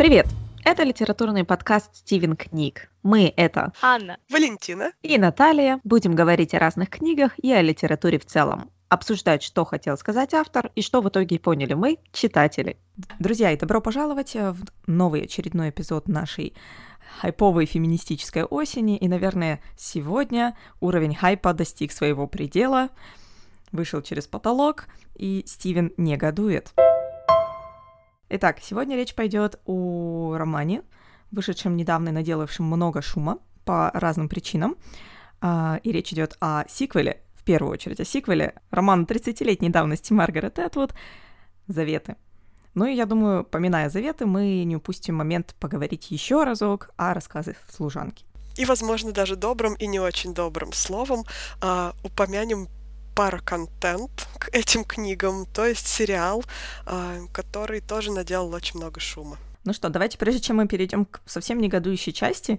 Привет! Это литературный подкаст «Стивен книг». Мы — это Анна, Валентина и Наталья. Будем говорить о разных книгах и о литературе в целом. Обсуждать, что хотел сказать автор и что в итоге поняли мы, читатели. Друзья, и добро пожаловать в новый очередной эпизод нашей хайповой феминистической осени. И, наверное, сегодня уровень хайпа достиг своего предела, вышел через потолок, и Стивен негодует. Итак, сегодня речь пойдет о романе, вышедшем недавно и наделавшем много шума по разным причинам. А, и речь идет о сиквеле, в первую очередь о сиквеле, романа 30-летней давности Маргарет Этвуд «Заветы». Ну и я думаю, поминая заветы, мы не упустим момент поговорить еще разок о рассказах служанки. И, возможно, даже добрым и не очень добрым словом э, упомянем пароконтент к этим книгам, то есть сериал, э, который тоже наделал очень много шума. Ну что, давайте, прежде чем мы перейдем к совсем негодующей части,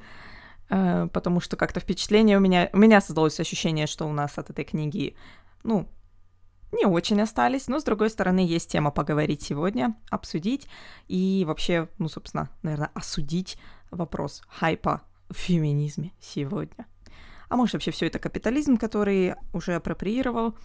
э, потому что как-то впечатление у меня... У меня создалось ощущение, что у нас от этой книги, ну, не очень остались, но, с другой стороны, есть тема поговорить сегодня, обсудить и вообще, ну, собственно, наверное, осудить вопрос хайпа в феминизме сегодня. А может, вообще все это капитализм, который уже апроприировал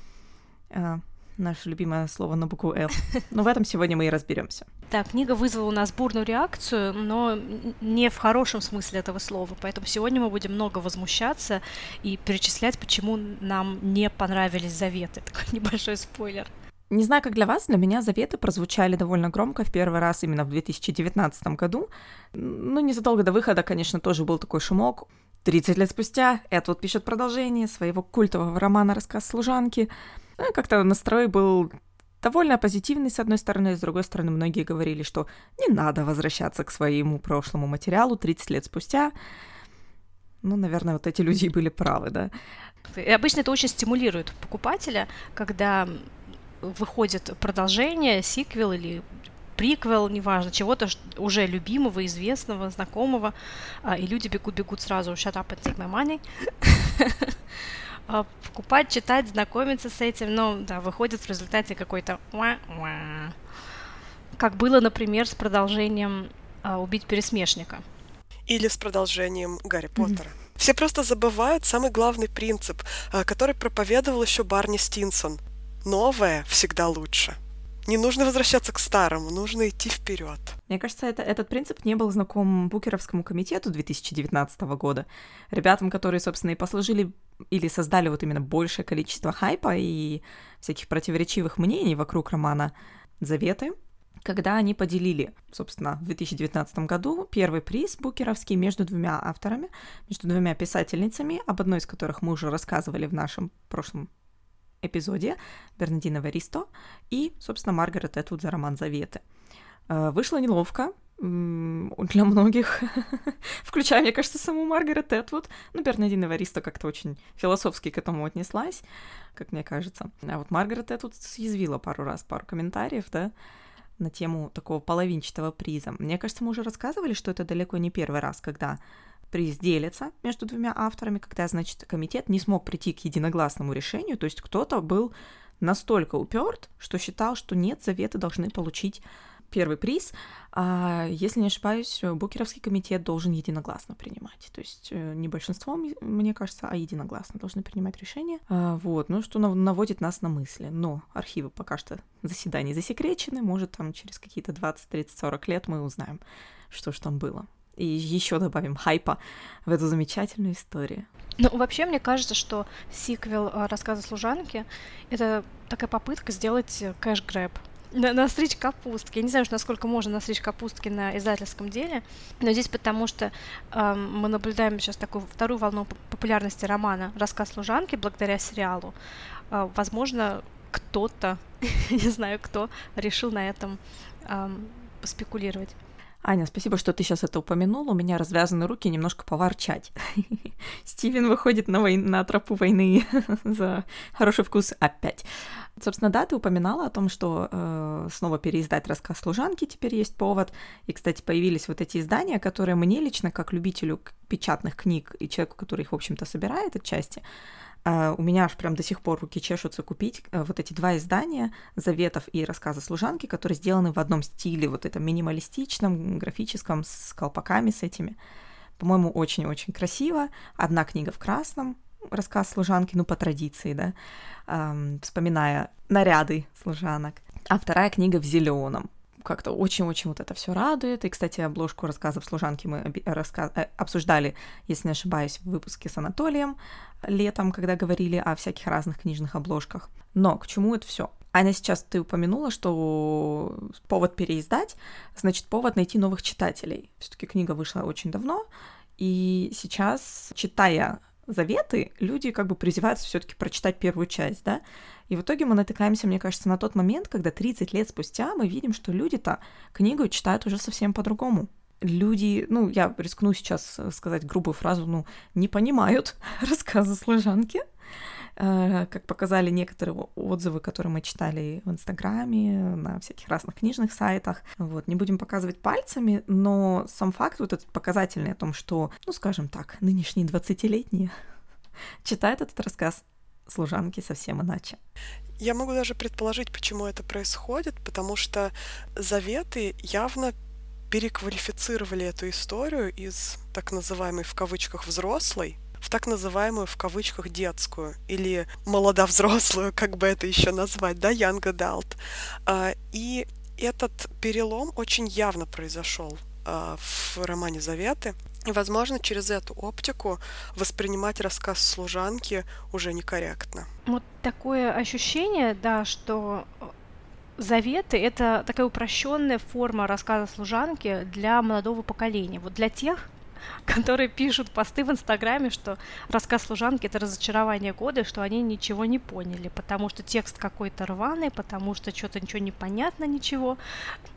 э, наше любимое слово на букву «Л». Но в этом сегодня мы и разберемся. Да, книга вызвала у нас бурную реакцию, но не в хорошем смысле этого слова. Поэтому сегодня мы будем много возмущаться и перечислять, почему нам не понравились заветы. Такой небольшой спойлер. Не знаю, как для вас, для меня заветы прозвучали довольно громко в первый раз именно в 2019 году. Ну, незадолго до выхода, конечно, тоже был такой шумок. 30 лет спустя Эдвуд пишет продолжение своего культового романа «Рассказ служанки». Ну, как-то настрой был довольно позитивный, с одной стороны, с другой стороны, многие говорили, что не надо возвращаться к своему прошлому материалу 30 лет спустя. Ну, наверное, вот эти люди были правы, да. И обычно это очень стимулирует покупателя, когда выходит продолжение, сиквел или приквел, неважно, чего-то уже любимого, известного, знакомого, а, и люди бегут-бегут сразу «shut up and take my money», а, покупать, читать, знакомиться с этим, но, да, выходит в результате какой-то как было, например, с продолжением а, «Убить пересмешника». Или с продолжением Гарри Поттера. Mm-hmm. Все просто забывают самый главный принцип, который проповедовал еще Барни Стинсон. Новое всегда лучше. Не нужно возвращаться к старому, нужно идти вперед. Мне кажется, это, этот принцип не был знаком Букеровскому комитету 2019 года. Ребятам, которые, собственно, и послужили или создали вот именно большее количество хайпа и всяких противоречивых мнений вокруг романа «Заветы», когда они поделили, собственно, в 2019 году первый приз Букеровский между двумя авторами, между двумя писательницами, об одной из которых мы уже рассказывали в нашем прошлом эпизоде Бернадина Варисто и, собственно, Маргарет Этвуд за роман «Заветы». Э, вышло неловко, для многих, включая, мне кажется, саму Маргарет Этвуд. Ну, Бернадина Варисто как-то очень философски к этому отнеслась, как мне кажется. А вот Маргарет Этвуд съязвила пару раз, пару комментариев, да, на тему такого половинчатого приза. Мне кажется, мы уже рассказывали, что это далеко не первый раз, когда приз делится между двумя авторами, когда, значит, комитет не смог прийти к единогласному решению, то есть кто-то был настолько уперт, что считал, что нет, заветы должны получить первый приз, а если не ошибаюсь, Букеровский комитет должен единогласно принимать. То есть э, не большинством, мне кажется, а единогласно должны принимать решения. А, вот, ну что наводит нас на мысли. Но архивы пока что заседаний засекречены, может там через какие-то 20, 30, 40 лет мы узнаем, что ж там было и еще добавим хайпа в эту замечательную историю. Ну, вообще, мне кажется, что сиквел э, рассказа служанки — это такая попытка сделать э, кэш-грэб. На, настричь капустки. Я не знаю, насколько можно настричь капустки на издательском деле, но здесь потому что э, мы наблюдаем сейчас такую вторую волну популярности романа «Рассказ служанки» благодаря сериалу. Э, возможно, кто-то, не знаю кто, решил на этом э, спекулировать. Аня, спасибо, что ты сейчас это упомянул. У меня развязаны руки немножко поворчать. Стивен выходит на, вой... на тропу войны за хороший вкус опять. Собственно, да, ты упоминала о том, что э, снова переиздать рассказ служанки теперь есть повод. И, кстати, появились вот эти издания, которые мне лично, как любителю печатных книг и человеку, который их, в общем-то, собирает отчасти, у меня аж прям до сих пор руки чешутся купить э, вот эти два издания «Заветов» и «Рассказы служанки», которые сделаны в одном стиле, вот этом минималистичном, графическом, с колпаками с этими. По-моему, очень-очень красиво. Одна книга в красном, рассказ служанки, ну, по традиции, да, эм, вспоминая наряды служанок. А вторая книга в зеленом. Как-то очень-очень вот это все радует. И, кстати, обложку рассказов служанки мы раска... Э, обсуждали, если не ошибаюсь, в выпуске с Анатолием летом, когда говорили о всяких разных книжных обложках. Но к чему это все? Аня, сейчас ты упомянула, что повод переиздать, значит, повод найти новых читателей. Все-таки книга вышла очень давно, и сейчас, читая заветы, люди как бы призываются все-таки прочитать первую часть, да. И в итоге мы натыкаемся, мне кажется, на тот момент, когда 30 лет спустя мы видим, что люди-то книгу читают уже совсем по-другому. Люди, ну, я рискну сейчас сказать грубую фразу, ну, не понимают рассказы служанки, э, как показали некоторые отзывы, которые мы читали в Инстаграме, на всяких разных книжных сайтах. Вот, не будем показывать пальцами, но сам факт вот этот показательный о том, что, ну, скажем так, нынешние 20-летние читают этот рассказ служанки совсем иначе. Я могу даже предположить, почему это происходит, потому что заветы явно переквалифицировали эту историю из так называемой в кавычках взрослой в так называемую в кавычках детскую или молодовзрослую, как бы это еще назвать, да, young adult. А, и этот перелом очень явно произошел в романе «Заветы». И, возможно, через эту оптику воспринимать рассказ служанки уже некорректно. Вот такое ощущение, да, что заветы — это такая упрощенная форма рассказа служанки для молодого поколения. Вот для тех, которые пишут посты в Инстаграме, что рассказ служанки — это разочарование года, что они ничего не поняли, потому что текст какой-то рваный, потому что что-то ничего не понятно, ничего.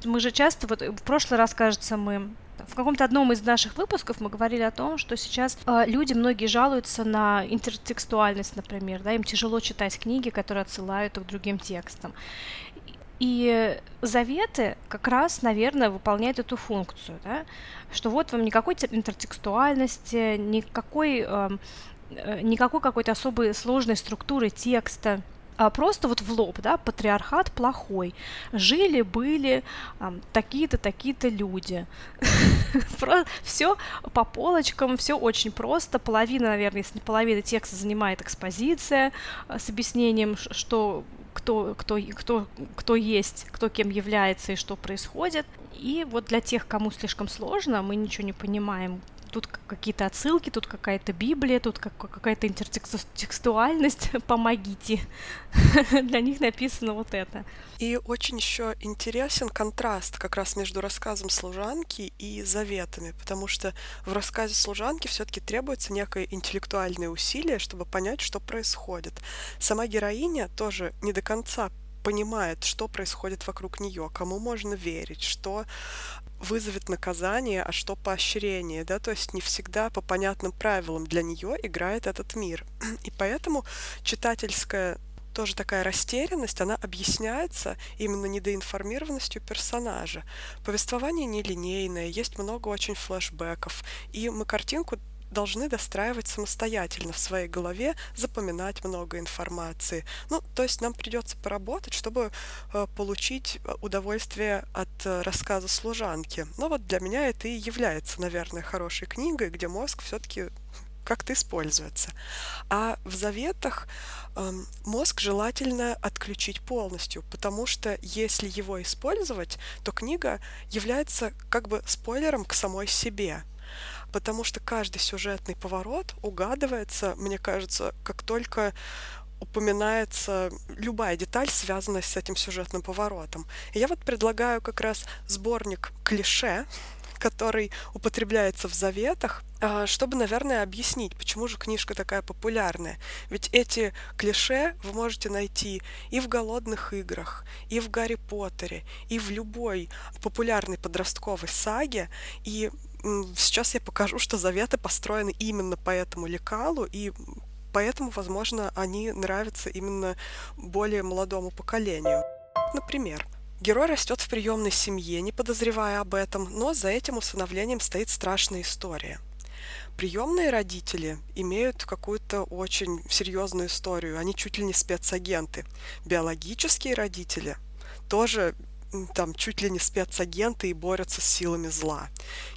Мы же часто, вот в прошлый раз, кажется, мы в каком-то одном из наших выпусков мы говорили о том, что сейчас э, люди многие жалуются на интертекстуальность, например, да, им тяжело читать книги, которые отсылают к другим текстам. И заветы как раз, наверное, выполняют эту функцию, да? Что вот вам никакой интертекстуальности, никакой, эм, э, никакой какой-то особой сложной структуры текста, а просто вот в лоб, да, патриархат плохой. Жили, были такие-то, такие-то люди. все по полочкам, все очень просто. Половина, наверное, если не половина текста занимает экспозиция а, с объяснением, что кто, кто, кто, кто есть, кто кем является и что происходит. И вот для тех, кому слишком сложно, мы ничего не понимаем, тут какие-то отсылки, тут какая-то Библия, тут какая-то интертекстуальность, помогите. Для них написано вот это. И очень еще интересен контраст как раз между рассказом служанки и заветами, потому что в рассказе служанки все-таки требуется некое интеллектуальное усилие, чтобы понять, что происходит. Сама героиня тоже не до конца понимает, что происходит вокруг нее, кому можно верить, что вызовет наказание, а что поощрение, да, то есть не всегда по понятным правилам для нее играет этот мир. И поэтому читательская тоже такая растерянность, она объясняется именно недоинформированностью персонажа. Повествование нелинейное, есть много очень флешбеков, и мы картинку должны достраивать самостоятельно в своей голове, запоминать много информации. Ну, то есть нам придется поработать, чтобы э, получить э, удовольствие от э, рассказа служанки. Но вот для меня это и является, наверное, хорошей книгой, где мозг все-таки как-то используется. А в заветах э, мозг желательно отключить полностью, потому что если его использовать, то книга является как бы спойлером к самой себе потому что каждый сюжетный поворот угадывается, мне кажется, как только упоминается любая деталь, связанная с этим сюжетным поворотом. И я вот предлагаю как раз сборник клише, который употребляется в заветах, а, чтобы, наверное, объяснить, почему же книжка такая популярная. Ведь эти клише вы можете найти и в «Голодных играх», и в «Гарри Поттере», и в любой популярной подростковой саге. И сейчас я покажу, что заветы построены именно по этому лекалу, и поэтому, возможно, они нравятся именно более молодому поколению. Например, Герой растет в приемной семье, не подозревая об этом, но за этим усыновлением стоит страшная история. приемные родители имеют какую-то очень серьезную историю. Они чуть ли не спецагенты. Биологические родители тоже там чуть ли не спецагенты и борются с силами зла.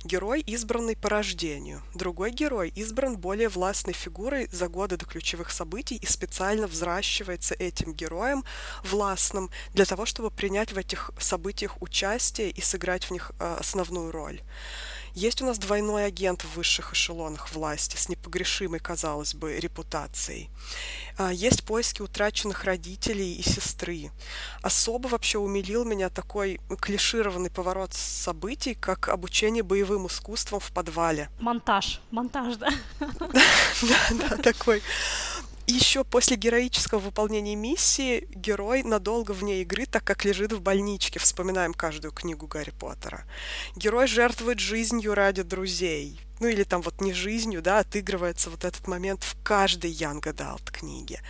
Герой, избранный по рождению. Другой герой избран более властной фигурой за годы до ключевых событий и специально взращивается этим героем властным для того, чтобы принять в этих событиях участие и сыграть в них э, основную роль. Есть у нас двойной агент в высших эшелонах власти с непогрешимой, казалось бы, репутацией. А, есть поиски утраченных родителей и сестры. Особо вообще умилил меня такой клишированный поворот событий, как обучение боевым искусствам в подвале. Монтаж, монтаж, да? Да, да, такой еще после героического выполнения миссии герой надолго вне игры, так как лежит в больничке. Вспоминаем каждую книгу Гарри Поттера. Герой жертвует жизнью ради друзей. Ну или там вот не жизнью, да, отыгрывается вот этот момент в каждой Young Adult книге.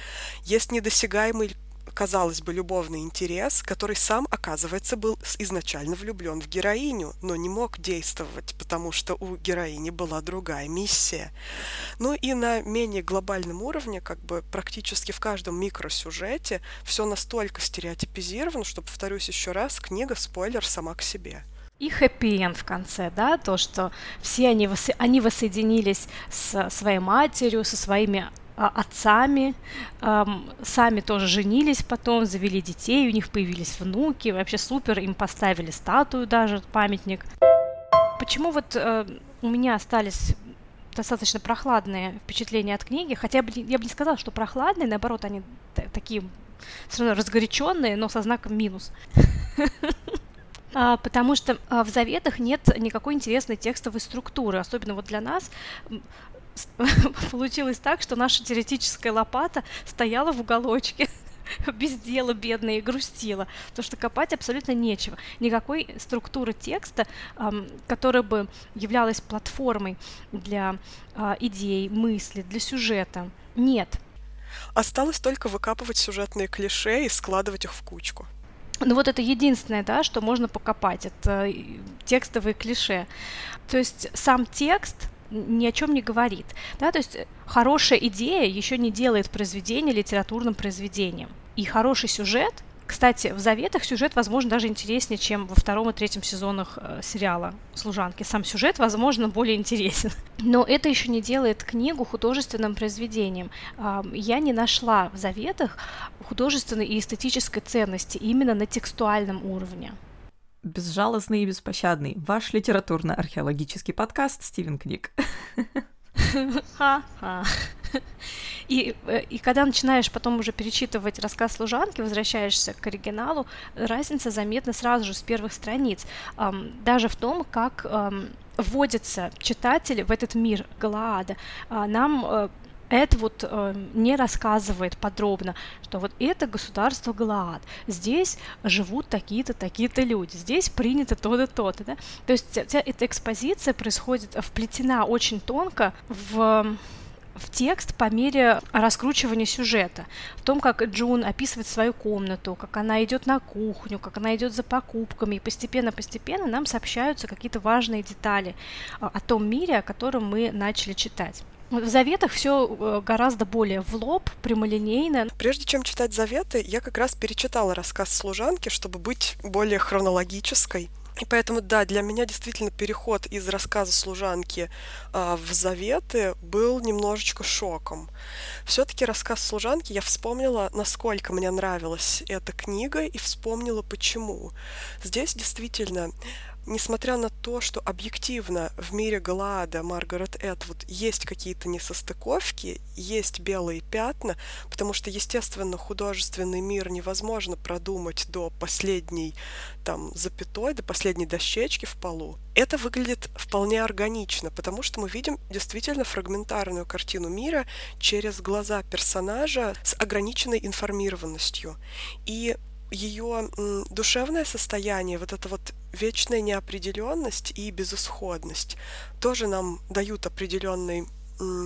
Есть недосягаемый казалось бы, любовный интерес, который сам, оказывается, был изначально влюблен в героиню, но не мог действовать, потому что у героини была другая миссия. Ну и на менее глобальном уровне, как бы практически в каждом микросюжете, все настолько стереотипизировано, что, повторюсь еще раз, книга спойлер сама к себе и хэппи-энд в конце, да, то, что все они, они воссоединились с своей матерью, со своими отцами, сами тоже женились потом, завели детей, у них появились внуки, вообще супер, им поставили статую даже, памятник. Почему вот э, у меня остались достаточно прохладные впечатления от книги, хотя бы я бы не сказала, что прохладные, наоборот, они такие все равно разгоряченные, но со знаком минус. А, потому что а, в заветах нет никакой интересной текстовой структуры, особенно вот для нас получилось так, что наша теоретическая лопата стояла в уголочке без дела бедная и грустила, потому что копать абсолютно нечего. Никакой структуры текста, которая бы являлась платформой для э, идей, мысли, для сюжета, нет. Осталось только выкапывать сюжетные клише и складывать их в кучку. Ну вот это единственное, да, что можно покопать, это э, текстовые клише. То есть сам текст ни о чем не говорит. Да? То есть э, хорошая идея еще не делает произведение литературным произведением. И хороший сюжет, кстати, в «Заветах» сюжет, возможно, даже интереснее, чем во втором и третьем сезонах э, сериала «Служанки». Сам сюжет, возможно, более интересен. Но это еще не делает книгу художественным произведением. Э, я не нашла в «Заветах» художественной и эстетической ценности именно на текстуальном уровне безжалостный и беспощадный. Ваш литературно-археологический подкаст «Стивен Книг». И, э, и когда начинаешь потом уже перечитывать рассказ служанки, возвращаешься к оригиналу, разница заметна сразу же с первых страниц. Даже в том, как вводятся читатели в этот мир Галаада. А, нам э, это вот э, не рассказывает подробно, что вот это государство Галаад, здесь живут такие-то, такие-то люди, здесь принято то-то, то-то, да? То есть вся эта экспозиция происходит, вплетена очень тонко в в текст по мере раскручивания сюжета, в том, как Джун описывает свою комнату, как она идет на кухню, как она идет за покупками, и постепенно-постепенно нам сообщаются какие-то важные детали а, о том мире, о котором мы начали читать. В заветах все э, гораздо более в лоб, прямолинейно. Прежде чем читать заветы, я как раз перечитала рассказ служанки, чтобы быть более хронологической. И поэтому, да, для меня действительно переход из рассказа служанки э, в заветы был немножечко шоком. Все-таки рассказ служанки я вспомнила, насколько мне нравилась эта книга, и вспомнила почему. Здесь действительно несмотря на то, что объективно в мире Галаада Маргарет Этвуд есть какие-то несостыковки, есть белые пятна, потому что, естественно, художественный мир невозможно продумать до последней там запятой, до последней дощечки в полу, это выглядит вполне органично, потому что мы видим действительно фрагментарную картину мира через глаза персонажа с ограниченной информированностью. И ее душевное состояние, вот эта вот вечная неопределенность и безысходность тоже нам дают определенный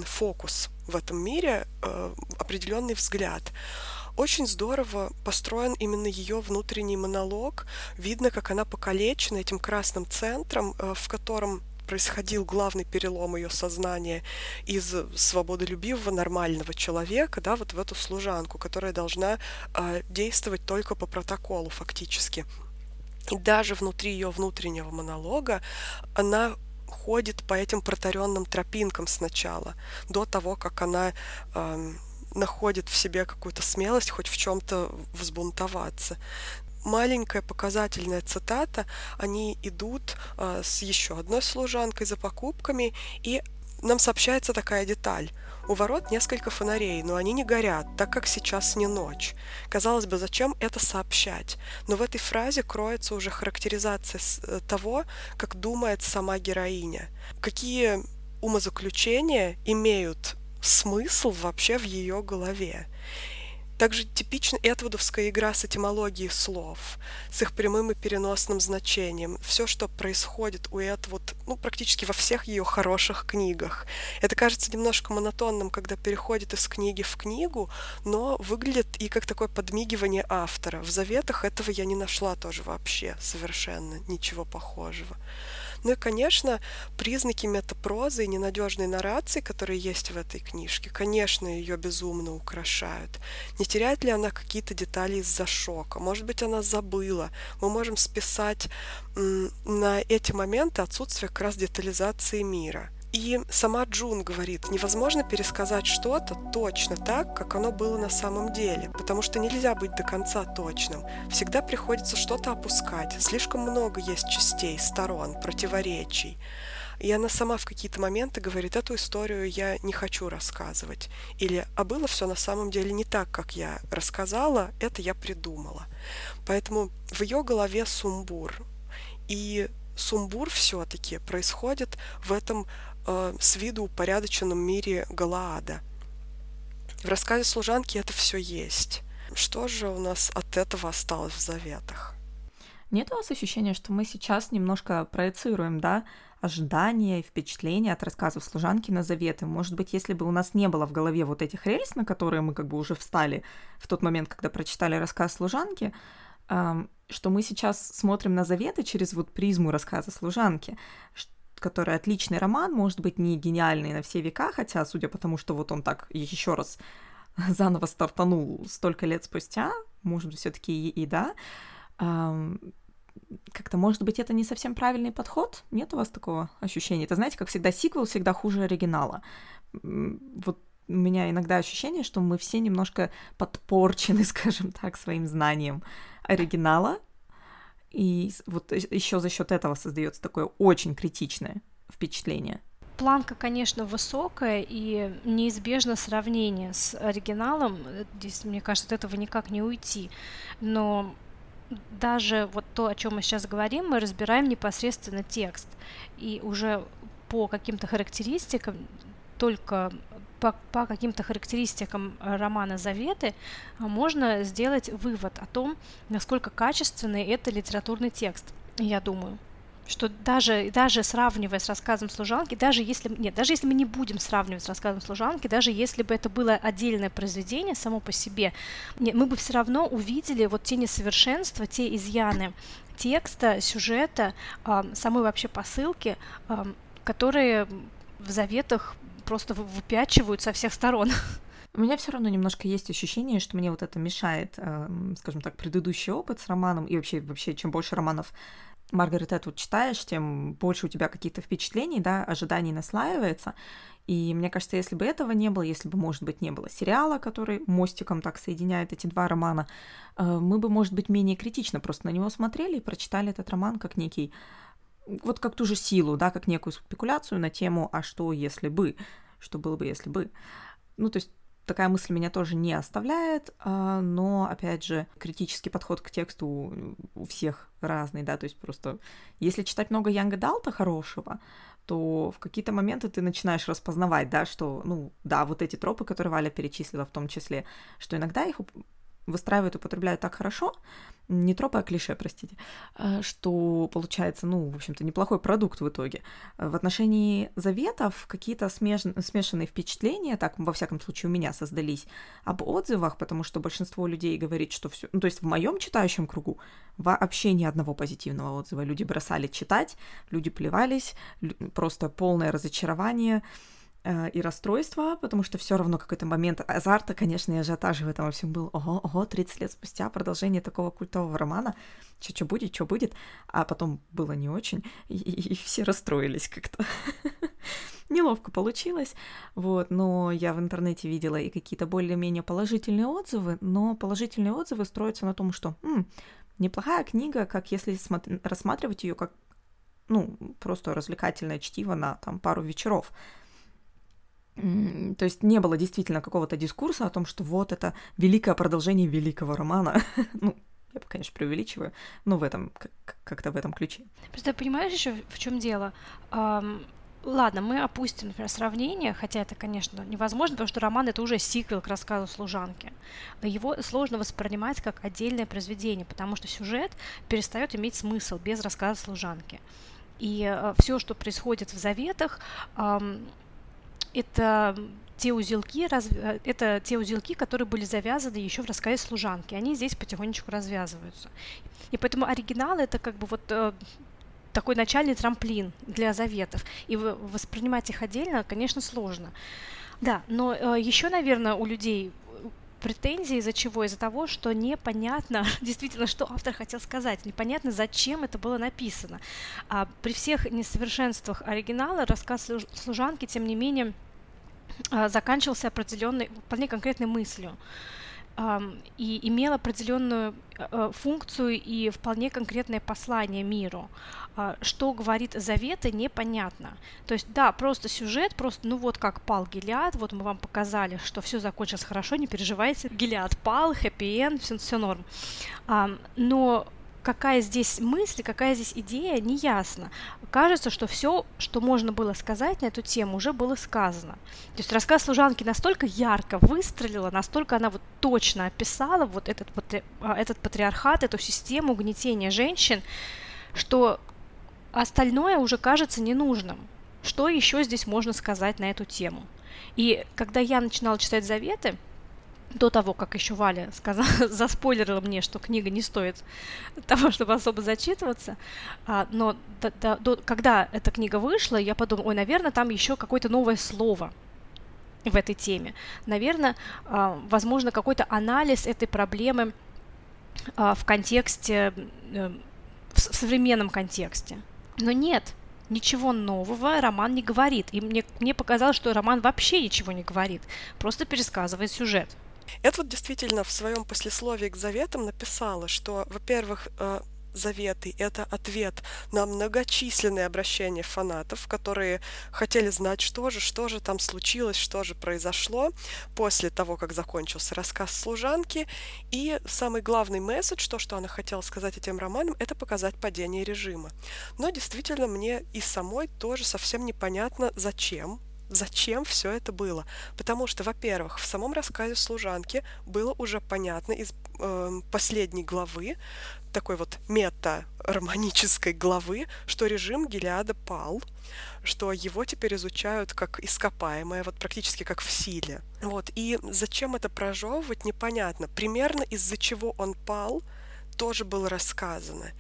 фокус в этом мире, э, определенный взгляд. Очень здорово построен именно ее внутренний монолог. Видно, как она покалечена этим красным центром, э, в котором происходил главный перелом ее сознания из свободолюбивого нормального человека, да, вот в эту служанку, которая должна э, действовать только по протоколу фактически. И даже внутри ее внутреннего монолога она ходит по этим протаренным тропинкам сначала, до того, как она э, находит в себе какую-то смелость хоть в чем-то взбунтоваться. Маленькая показательная цитата, они идут э, с еще одной служанкой за покупками, и нам сообщается такая деталь. У ворот несколько фонарей, но они не горят, так как сейчас не ночь. Казалось бы, зачем это сообщать? Но в этой фразе кроется уже характеризация э, того, как думает сама героиня. Какие умозаключения имеют смысл вообще в ее голове. Также типична Этвудовская игра с этимологией слов, с их прямым и переносным значением. Все, что происходит у Этвуд, ну, практически во всех ее хороших книгах. Это кажется немножко монотонным, когда переходит из книги в книгу, но выглядит и как такое подмигивание автора. В заветах этого я не нашла тоже вообще совершенно ничего похожего. Ну и, конечно, признаки метапрозы и ненадежной нарации, которые есть в этой книжке, конечно, ее безумно украшают. Не теряет ли она какие-то детали из-за шока? Может быть, она забыла. Мы можем списать на эти моменты отсутствие как раз детализации мира. И сама Джун говорит, невозможно пересказать что-то точно так, как оно было на самом деле, потому что нельзя быть до конца точным. Всегда приходится что-то опускать. Слишком много есть частей, сторон, противоречий. И она сама в какие-то моменты говорит, эту историю я не хочу рассказывать. Или, а было все на самом деле не так, как я рассказала, это я придумала. Поэтому в ее голове сумбур. И сумбур все-таки происходит в этом с виду упорядоченном мире Галаада. В рассказе служанки это все есть. Что же у нас от этого осталось в заветах? Нет у вас ощущения, что мы сейчас немножко проецируем, да, ожидания и впечатления от рассказов служанки на заветы. Может быть, если бы у нас не было в голове вот этих рельс, на которые мы как бы уже встали в тот момент, когда прочитали рассказ служанки, эм, что мы сейчас смотрим на заветы через вот призму рассказа служанки, который отличный роман, может быть, не гениальный на все века, хотя, судя по тому, что вот он так еще раз заново стартанул столько лет спустя, может быть, все-таки и, и да, как-то, может быть, это не совсем правильный подход? Нет у вас такого ощущения? Это, знаете, как всегда, сиквел всегда хуже оригинала. Вот у меня иногда ощущение, что мы все немножко подпорчены, скажем так, своим знанием оригинала, и вот еще за счет этого создается такое очень критичное впечатление. Планка, конечно, высокая, и неизбежно сравнение с оригиналом. Здесь, мне кажется, от этого никак не уйти. Но даже вот то, о чем мы сейчас говорим, мы разбираем непосредственно текст. И уже по каким-то характеристикам только по, по каким-то характеристикам э, романа «Заветы» можно сделать вывод о том, насколько качественный это литературный текст, я думаю. Что даже, даже сравнивая с рассказом служанки, даже если, нет, даже если мы не будем сравнивать с рассказом служанки, даже если бы это было отдельное произведение само по себе, нет, мы бы все равно увидели вот те несовершенства, те изъяны текста, сюжета, э, самой вообще посылки, э, которые в заветах просто выпячивают со всех сторон. У меня все равно немножко есть ощущение, что мне вот это мешает, э, скажем так, предыдущий опыт с романом, и вообще, вообще, чем больше романов Маргарет Этвуд читаешь, тем больше у тебя каких-то впечатлений, да, ожиданий наслаивается. И мне кажется, если бы этого не было, если бы, может быть, не было сериала, который мостиком так соединяет эти два романа, э, мы бы, может быть, менее критично просто на него смотрели и прочитали этот роман как некий вот как ту же силу, да, как некую спекуляцию на тему «а что если бы?», что было бы, если бы. Ну, то есть такая мысль меня тоже не оставляет, а, но, опять же, критический подход к тексту у всех разный, да, то есть просто если читать много Янга Далта хорошего, то в какие-то моменты ты начинаешь распознавать, да, что, ну, да, вот эти тропы, которые Валя перечислила в том числе, что иногда их выстраивают и употребляют так хорошо, не тропа, а клише, простите, э, что получается, ну, в общем-то, неплохой продукт в итоге. В отношении заветов какие-то смеш... смешанные впечатления, так, во всяком случае, у меня создались об отзывах, потому что большинство людей говорит, что все... Ну, то есть в моем читающем кругу вообще ни одного позитивного отзыва. Люди бросали читать, люди плевались, просто полное разочарование. Э, и расстройство, потому что все равно какой-то момент азарта, конечно, и ажиотажа в этом во всем был. Ого, ого, 30 лет спустя продолжение такого культового романа. Что будет, что будет. А потом было не очень, и, и, и все расстроились как-то. Неловко получилось, вот, но я в интернете видела и какие-то более-менее положительные отзывы, но положительные отзывы строятся на том, что м, неплохая книга, как если рассматривать ее как ну, просто развлекательное чтиво на там пару вечеров. То есть не было действительно какого-то дискурса о том, что вот это великое продолжение великого романа. ну, я, конечно, преувеличиваю, но в этом, как-то в этом ключе. Просто понимаешь еще, в чем дело? Ладно, мы опустим, например, сравнение, хотя это, конечно, невозможно, потому что роман — это уже сиквел к рассказу служанки. Его сложно воспринимать как отдельное произведение, потому что сюжет перестает иметь смысл без рассказа служанки. И э, все, что происходит в заветах, это те узелки, раз, э, это те узелки, которые были завязаны еще в рассказе служанки. Они здесь потихонечку развязываются. И поэтому оригинал это как бы вот э, такой начальный трамплин для заветов. И воспринимать их отдельно, конечно, сложно. Да, но э, еще, наверное, у людей претензии из-за чего? Из-за того, что непонятно действительно, что автор хотел сказать, непонятно, зачем это было написано. А при всех несовершенствах оригинала рассказ служанки, тем не менее, а, заканчивался определенной, вполне конкретной мыслью и имел определенную а, а, функцию и вполне конкретное послание миру. Что говорит Завета, непонятно. То есть, да, просто сюжет, просто, ну вот как пал Гелиад, вот мы вам показали, что все закончилось хорошо, не переживайте, Гелиад пал, хэппи-энд, все, все норм. Но какая здесь мысль, какая здесь идея, не ясно. Кажется, что все, что можно было сказать на эту тему, уже было сказано. То есть рассказ служанки настолько ярко выстрелила, настолько она вот точно описала вот этот, а, этот патриархат, эту систему угнетения женщин, что остальное уже кажется ненужным. Что еще здесь можно сказать на эту тему? И когда я начинала читать заветы, до того, как еще Валя сказала, заспойлерила мне, что книга не стоит того, чтобы особо зачитываться. А, но до, до, до, когда эта книга вышла, я подумала, ой, наверное, там еще какое-то новое слово в этой теме. Наверное, а, возможно, какой-то анализ этой проблемы а, в контексте, э, в современном контексте. Но нет, ничего нового роман не говорит. И мне, мне показалось, что роман вообще ничего не говорит, просто пересказывает сюжет. Это вот действительно в своем послесловии к заветам написала, что, во-первых, э, заветы — это ответ на многочисленные обращения фанатов, которые хотели знать, что же, что же там случилось, что же произошло после того, как закончился рассказ служанки. И самый главный месседж, то, что она хотела сказать этим романом, это показать падение режима. Но действительно мне и самой тоже совсем непонятно, зачем зачем все это было. Потому что, во-первых, в самом рассказе служанки было уже понятно из э, последней главы, такой вот мета-романической главы, что режим Гелиада пал, что его теперь изучают как ископаемое, вот практически как в силе. Вот, и зачем это прожевывать, непонятно. Примерно из-за чего он пал – тоже было рассказано.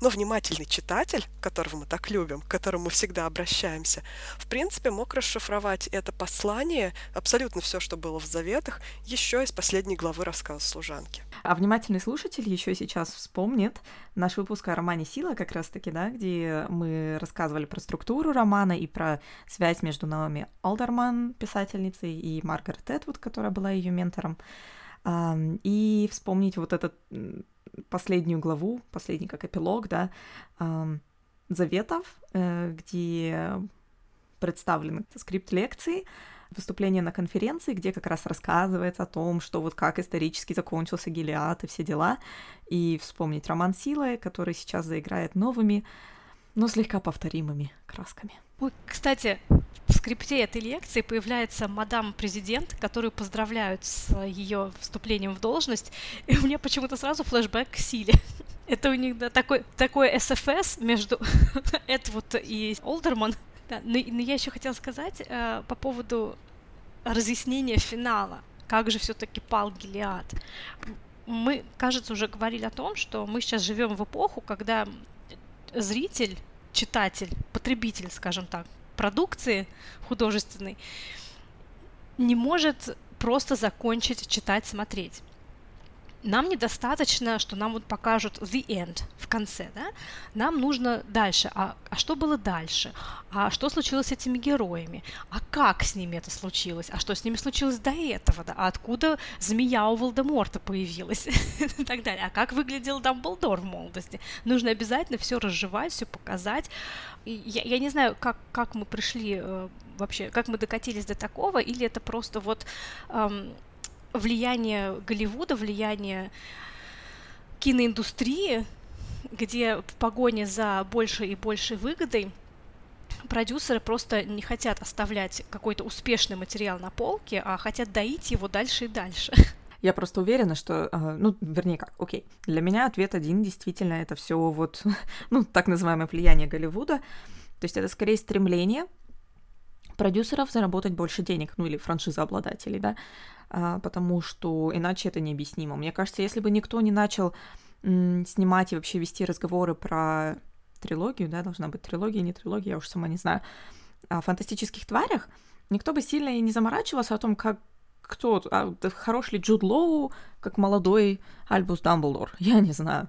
Но внимательный читатель, которого мы так любим, к которому мы всегда обращаемся, в принципе, мог расшифровать это послание, абсолютно все, что было в заветах, еще из последней главы рассказа служанки. А внимательный слушатель еще сейчас вспомнит наш выпуск о романе «Сила» как раз-таки, да, где мы рассказывали про структуру романа и про связь между Наоми Алдерман, писательницей, и Маргарет Этвуд, которая была ее ментором и вспомнить вот этот последнюю главу, последний как эпилог, да, заветов, э, где представлены скрипт лекции, выступление на конференции, где как раз рассказывается о том, что вот как исторически закончился Гелиад и все дела, и вспомнить роман Силы, который сейчас заиграет новыми, но слегка повторимыми красками. Ой, кстати, в скрипте этой лекции появляется мадам президент, которую поздравляют с ее вступлением в должность, и у меня почему-то сразу флешбэк к Силе. Это у них да, такой, такой СФС между Эдвуд и Олдерман. Да, но, но я еще хотела сказать э, по поводу разъяснения финала. Как же все-таки пал Гелиад? Мы, кажется, уже говорили о том, что мы сейчас живем в эпоху, когда зритель, читатель, потребитель, скажем так, продукции художественной не может просто закончить читать, смотреть нам недостаточно, что нам вот покажут the end в конце, да? Нам нужно дальше. А, а что было дальше? А что случилось с этими героями? А как с ними это случилось? А что с ними случилось до этого? Да? А откуда змея у Волдеморта появилась? И так далее. А как выглядел Дамблдор в молодости? Нужно обязательно все разжевать, все показать. Я, я не знаю, как, как мы пришли э, вообще, как мы докатились до такого, или это просто вот эм, влияние Голливуда, влияние киноиндустрии, где в погоне за большей и большей выгодой продюсеры просто не хотят оставлять какой-то успешный материал на полке, а хотят доить его дальше и дальше. Я просто уверена, что, а, ну, вернее как, окей, для меня ответ один, действительно, это все вот, ну, так называемое влияние Голливуда, то есть это скорее стремление продюсеров заработать больше денег, ну или франшизообладателей, да, а, потому что иначе это необъяснимо. Мне кажется, если бы никто не начал снимать и вообще вести разговоры про трилогию, да, должна быть трилогия, не трилогия, я уж сама не знаю, о фантастических тварях, никто бы сильно и не заморачивался о том, как кто, а, хорош ли Джуд Лоу, как молодой Альбус Дамблдор, я не знаю.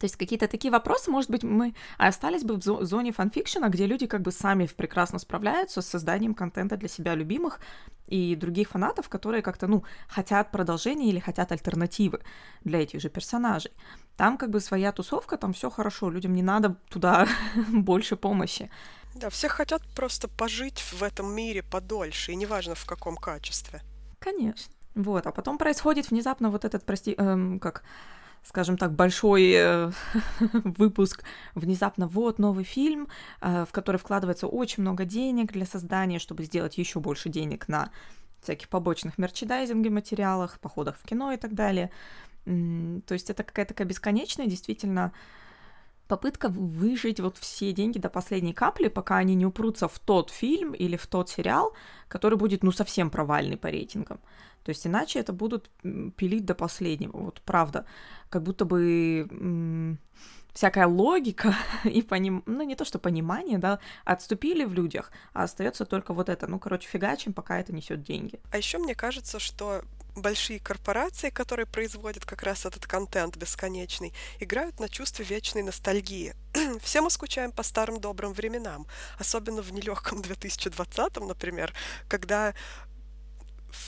То есть какие-то такие вопросы, может быть, мы остались бы в зоне фанфикшена, где люди как бы сами прекрасно справляются с созданием контента для себя любимых и других фанатов, которые как-то, ну, хотят продолжения или хотят альтернативы для этих же персонажей. Там как бы своя тусовка, там все хорошо, людям не надо туда больше помощи. Да, все хотят просто пожить в этом мире подольше, и неважно в каком качестве. Конечно. Вот, а потом происходит внезапно вот этот, прости, эм, как скажем так, большой э, выпуск внезапно вот новый фильм, э, в который вкладывается очень много денег для создания, чтобы сделать еще больше денег на всяких побочных мерчендайзинге материалах, походах в кино и так далее. То есть это какая-то такая бесконечная, действительно, попытка выжить вот все деньги до последней капли, пока они не упрутся в тот фильм или в тот сериал, который будет, ну, совсем провальный по рейтингам. То есть иначе это будут пилить до последнего. Вот правда. Как будто бы всякая логика и поним... ну не то что понимание, да, отступили в людях, а остается только вот это, ну короче фигачим, пока это несет деньги. А еще мне кажется, что большие корпорации, которые производят как раз этот контент бесконечный, играют на чувстве вечной ностальгии. Все мы скучаем по старым добрым временам, особенно в нелегком 2020, например, когда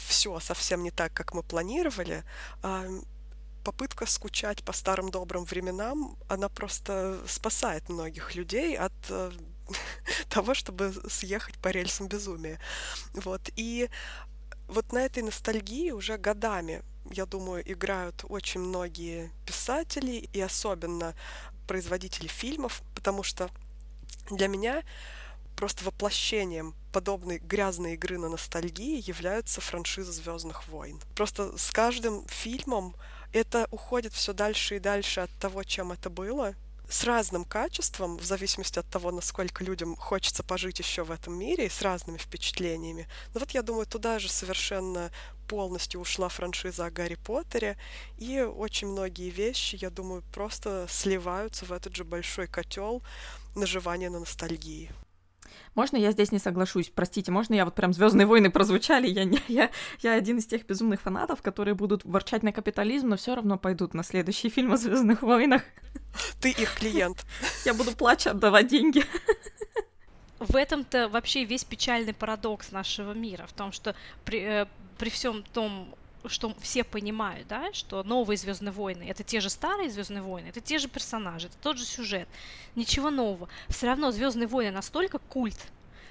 все совсем не так, как мы планировали, а, попытка скучать по старым добрым временам, она просто спасает многих людей от э, того, чтобы съехать по рельсам безумия. Вот. И вот на этой ностальгии уже годами, я думаю, играют очень многие писатели и особенно производители фильмов, потому что для меня просто воплощением подобной грязной игры на ностальгии являются франшизы Звездных войн. Просто с каждым фильмом это уходит все дальше и дальше от того, чем это было, с разным качеством, в зависимости от того, насколько людям хочется пожить еще в этом мире, и с разными впечатлениями. Но вот я думаю, туда же совершенно полностью ушла франшиза о Гарри Поттере, и очень многие вещи, я думаю, просто сливаются в этот же большой котел наживания на ностальгии. Можно я здесь не соглашусь? Простите, можно я вот прям Звездные войны прозвучали? Я, не, я, я один из тех безумных фанатов, которые будут ворчать на капитализм, но все равно пойдут на следующий фильм о Звездных войнах. Ты их клиент. Я буду плача отдавать деньги. В этом-то вообще весь печальный парадокс нашего мира, в том, что при, э, при всем том что все понимают, да, что новые Звездные войны это те же старые Звездные войны, это те же персонажи, это тот же сюжет, ничего нового. Все равно Звездные войны настолько культ,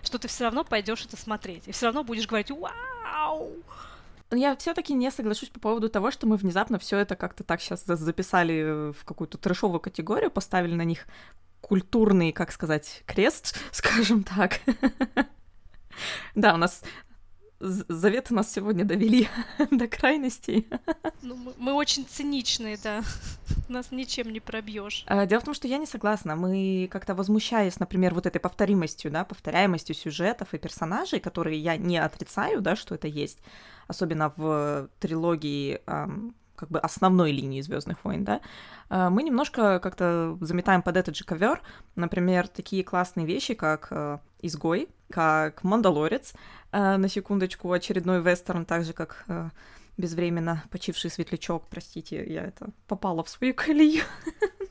что ты все равно пойдешь это смотреть, и все равно будешь говорить «Вау!» Я все-таки не соглашусь по поводу того, что мы внезапно все это как-то так сейчас записали в какую-то трешовую категорию, поставили на них культурный, как сказать, крест, скажем так. Да, у нас заветы нас сегодня довели до крайностей. Ну, мы, мы очень циничные, да. Нас ничем не пробьешь. А, дело в том, что я не согласна. Мы как-то возмущаясь, например, вот этой повторимостью, да, повторяемостью сюжетов и персонажей, которые я не отрицаю, да, что это есть, особенно в трилогии как бы основной линии Звездных войн, да, а, мы немножко как-то заметаем под этот же ковер, например, такие классные вещи, как э, изгой, как Мандалорец, э, на секундочку, очередной вестерн, так же как э, безвременно почивший светлячок, простите, я это попала в свою колею.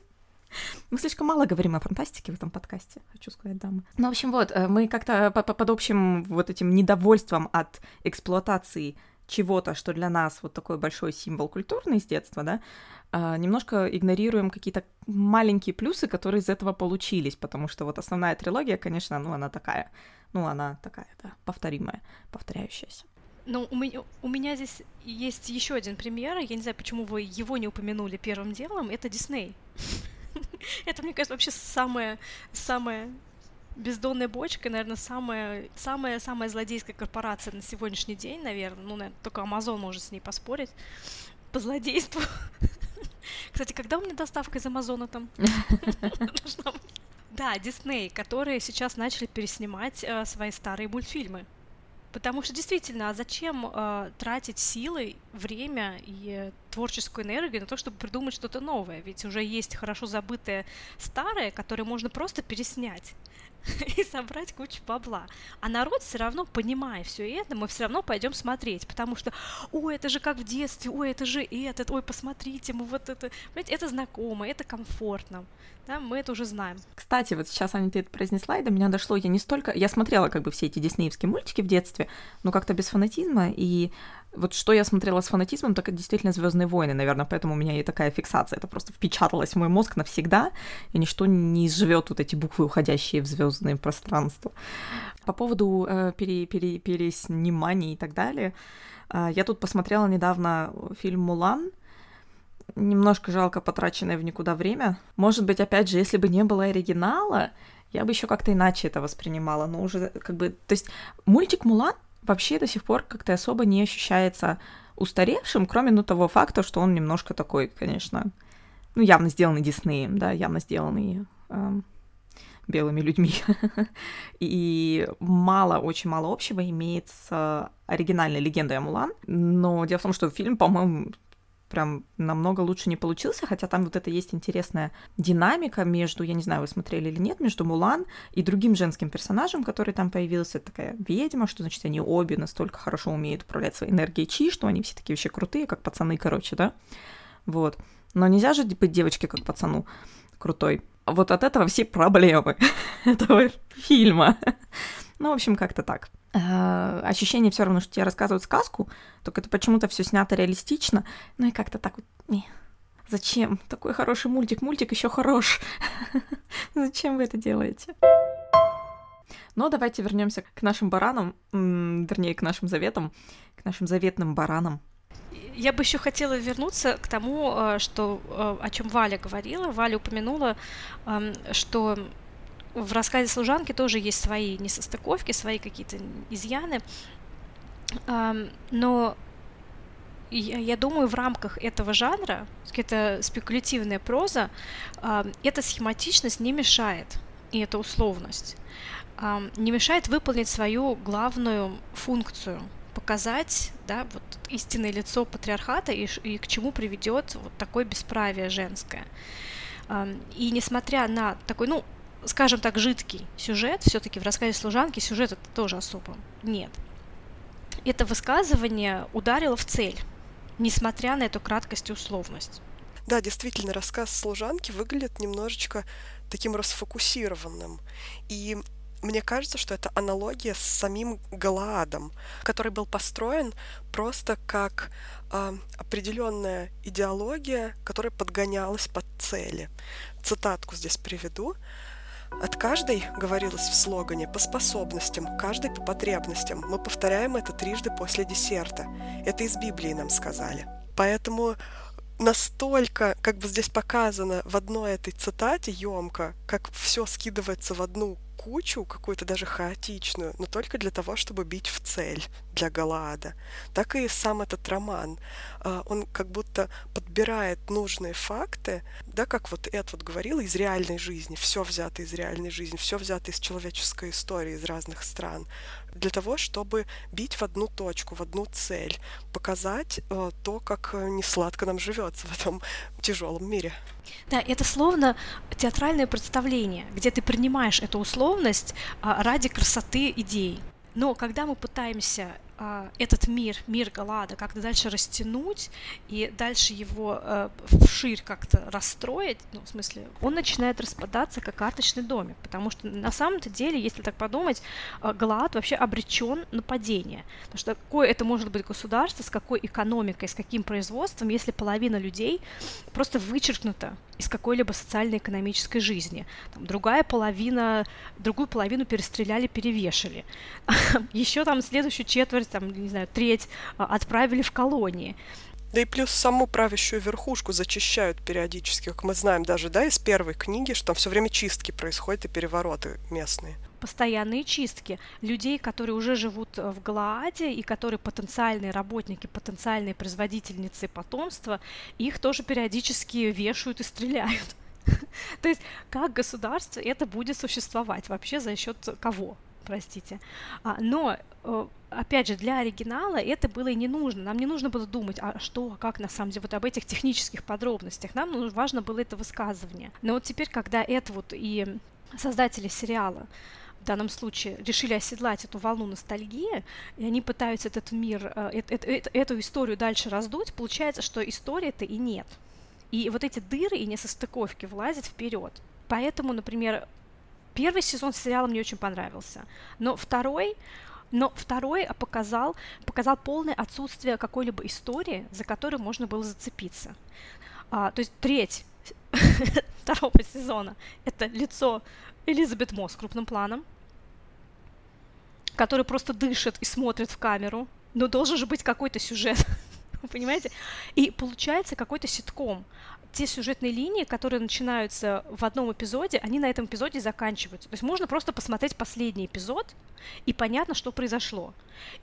Мы слишком мало говорим о фантастике в этом подкасте, хочу сказать, дамы. Ну, в общем, вот, мы как-то под общим вот этим недовольством от эксплуатации чего-то, что для нас вот такой большой символ культурный с детства, да, а, немножко игнорируем какие-то маленькие плюсы, которые из этого получились, потому что вот основная трилогия, конечно, ну, она такая, ну, она такая, да, повторимая, повторяющаяся. Ну, у меня, у меня здесь есть еще один пример. Я не знаю, почему вы его не упомянули первым делом. Это Дисней. Это, мне кажется, вообще самое, самое бездонная бочка, наверное, самая, самая, самая злодейская корпорация на сегодняшний день, наверное. Ну, наверное, только Amazon может с ней поспорить по злодейству. Кстати, когда у меня доставка из Амазона там? Да, Дисней, которые сейчас начали переснимать э, свои старые мультфильмы. Потому что действительно, а зачем э, тратить силы, время и творческую энергию на то, чтобы придумать что-то новое? Ведь уже есть хорошо забытое старое, которое можно просто переснять. и собрать кучу бабла. А народ все равно, понимая все это, мы все равно пойдем смотреть, потому что, ой, это же как в детстве, ой, это же этот, ой, посмотрите, мы вот это, понимаете, это знакомо, это комфортно, да, мы это уже знаем. Кстати, вот сейчас, Аня, ты это произнесла, и до меня дошло, я не столько, я смотрела как бы все эти диснеевские мультики в детстве, но как-то без фанатизма, и вот что я смотрела с фанатизмом, так это действительно Звездные войны, наверное, поэтому у меня и такая фиксация. Это просто впечаталось в мой мозг навсегда, и ничто не изживет вот эти буквы, уходящие в звездное пространство. По поводу э, пере, пере, пересниманий и так далее, э, я тут посмотрела недавно фильм Мулан. Немножко жалко потраченное в никуда время. Может быть, опять же, если бы не было оригинала, я бы еще как-то иначе это воспринимала. Но уже как бы... То есть мультик Мулан вообще до сих пор как-то особо не ощущается устаревшим, кроме ну, того факта, что он немножко такой, конечно, ну, явно сделанный Диснеем, да, явно сделанный эм, белыми людьми. И мало, очень мало общего имеет с оригинальной легендой о Мулан. Но дело в том, что фильм, по-моему, прям намного лучше не получился, хотя там вот это есть интересная динамика между, я не знаю, вы смотрели или нет, между Мулан и другим женским персонажем, который там появился, такая ведьма, что значит они обе настолько хорошо умеют управлять своей энергией чи, что они все такие вообще крутые, как пацаны, короче, да, вот. Но нельзя же быть девочке как пацану крутой. Вот от этого все проблемы этого фильма. Ну, в общем, как-то так. Э, ощущение все равно, что тебе рассказывают сказку, только это почему-то все снято реалистично, ну и как-то так вот, не. Зачем? Такой хороший мультик, мультик еще хорош. Зачем вы это делаете? Но давайте вернемся к нашим баранам, вернее, к нашим заветам, к нашим заветным баранам. Я бы еще хотела вернуться к тому, э, что, э, о чем Валя говорила. Валя упомянула, эм, что в рассказе служанки тоже есть свои несостыковки, свои какие-то изъяны. Но я думаю, в рамках этого жанра, это спекулятивная проза, эта схематичность не мешает, и эта условность, не мешает выполнить свою главную функцию показать да, вот, истинное лицо патриархата и, и к чему приведет вот такое бесправие женское. И несмотря на такой, ну, скажем так, жидкий сюжет, все-таки в рассказе служанки сюжет это тоже особо нет. Это высказывание ударило в цель, несмотря на эту краткость и условность. Да, действительно, рассказ служанки выглядит немножечко таким расфокусированным. И мне кажется, что это аналогия с самим Галаадом, который был построен просто как э, определенная идеология, которая подгонялась под цели. Цитатку здесь приведу. От каждой, говорилось в слогане, по способностям, каждой по потребностям. Мы повторяем это трижды после десерта. Это из Библии нам сказали. Поэтому настолько, как бы здесь показано в одной этой цитате емко, как все скидывается в одну кучу, какую-то даже хаотичную, но только для того, чтобы бить в цель для Галаада. Так и сам этот роман. А, он как будто подбирает нужные факты, да, как вот Эд вот говорил, из реальной жизни, все взято из реальной жизни, все взято из человеческой истории, из разных стран, для того, чтобы бить в одну точку, в одну цель, показать э, то, как несладко нам живется в этом тяжелом мире. Да, это словно театральное представление, где ты принимаешь эту условность а, ради красоты идей. Но когда мы пытаемся этот мир, мир Галада, как-то дальше растянуть и дальше его э, вширь как-то расстроить, ну, в смысле, он начинает распадаться как карточный домик, потому что на самом-то деле, если так подумать, э, Галад вообще обречен на падение. Потому что какое это может быть государство, с какой экономикой, с каким производством, если половина людей просто вычеркнута из какой-либо социально-экономической жизни. Там, другая половина, другую половину перестреляли, перевешали. Еще там следующую четверть четверть, там, не знаю, треть а, отправили в колонии. Да и плюс саму правящую верхушку зачищают периодически, как мы знаем даже, да, из первой книги, что там все время чистки происходят и перевороты местные постоянные чистки людей, которые уже живут в Галааде и которые потенциальные работники, потенциальные производительницы потомства, их тоже периодически вешают и стреляют. То есть как государство это будет существовать вообще за счет кого? Простите. А, но, э, опять же, для оригинала это было и не нужно. Нам не нужно было думать, а что, как на самом деле, вот об этих технических подробностях. Нам важно было это высказывание. Но вот теперь, когда это вот и создатели сериала в данном случае решили оседлать эту волну ностальгии, и они пытаются этот мир, э, эту, эту, эту историю дальше раздуть, получается, что истории-то и нет. И вот эти дыры и несостыковки влазят вперед. Поэтому, например, Первый сезон сериала мне очень понравился, но второй но второй показал, показал полное отсутствие какой-либо истории, за которую можно было зацепиться. А, то есть треть второго сезона — это лицо Элизабет Мосс крупным планом, который просто дышит и смотрит в камеру, но должен же быть какой-то сюжет, понимаете? И получается какой-то ситком те сюжетные линии, которые начинаются в одном эпизоде, они на этом эпизоде заканчиваются. То есть можно просто посмотреть последний эпизод, и понятно, что произошло.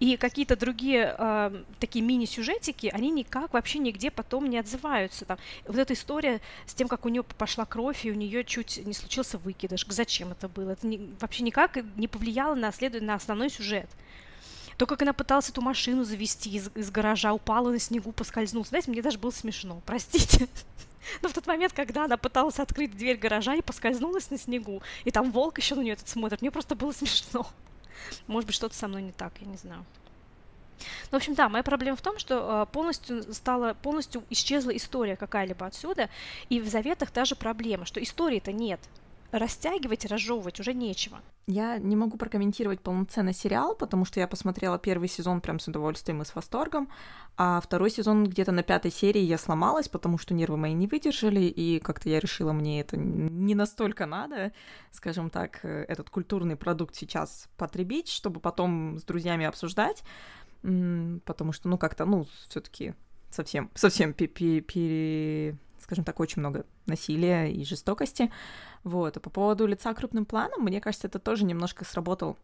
И какие-то другие э, такие мини-сюжетики, они никак вообще нигде потом не отзываются. Там, вот эта история с тем, как у нее пошла кровь, и у нее чуть не случился выкидыш. Зачем это было? Это не, вообще никак не повлияло на, след... на основной сюжет. То, как она пыталась эту машину завести из, из гаража, упала на снегу, поскользнулась. Знаете, мне даже было смешно, простите. Но в тот момент, когда она пыталась открыть дверь гаража и поскользнулась на снегу, и там волк еще на нее этот смотрит, мне просто было смешно. Может быть, что-то со мной не так, я не знаю. Ну, в общем, да, моя проблема в том, что э, полностью стала, полностью исчезла история какая-либо отсюда, и в заветах даже проблема, что истории-то нет растягивать разжевывать уже нечего. Я не могу прокомментировать полноценный сериал, потому что я посмотрела первый сезон прям с удовольствием и с восторгом, а второй сезон где-то на пятой серии я сломалась, потому что нервы мои не выдержали, и как-то я решила, мне это не настолько надо, скажем так, э, этот культурный продукт сейчас потребить, чтобы потом с друзьями обсуждать, потому что, ну, как-то, ну, все таки совсем, совсем пере, скажем так, очень много насилия и жестокости. Вот. А по поводу лица крупным планом, мне кажется, это тоже немножко сработал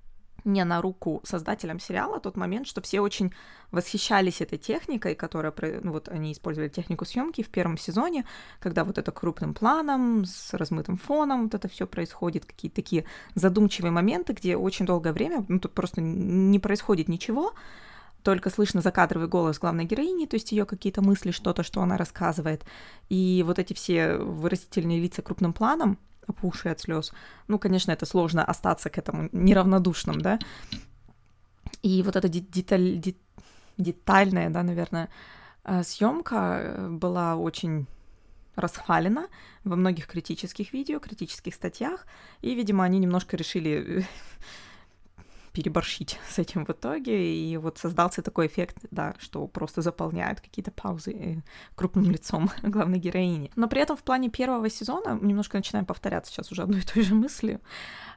не на руку создателям сериала тот момент, что все очень восхищались этой техникой, которая, ну вот они использовали технику съемки в первом сезоне, когда вот это крупным планом, с размытым фоном, вот это все происходит, какие-то такие задумчивые моменты, где очень долгое время, ну тут просто не происходит ничего, только слышно закадровый голос главной героини, то есть ее какие-то мысли, что-то, что она рассказывает. И вот эти все выразительные лица крупным планом, опухшие от слез, ну, конечно, это сложно остаться к этому неравнодушным, да. И вот эта деталь, детальная, да, наверное, э, съемка была очень расхвалена во многих критических видео, критических статьях, и, видимо, они немножко решили переборщить с этим в итоге, и вот создался такой эффект, да, что просто заполняют какие-то паузы э, крупным лицом главной героини. Но при этом в плане первого сезона, немножко начинаем повторяться сейчас уже одной и той же мыслью,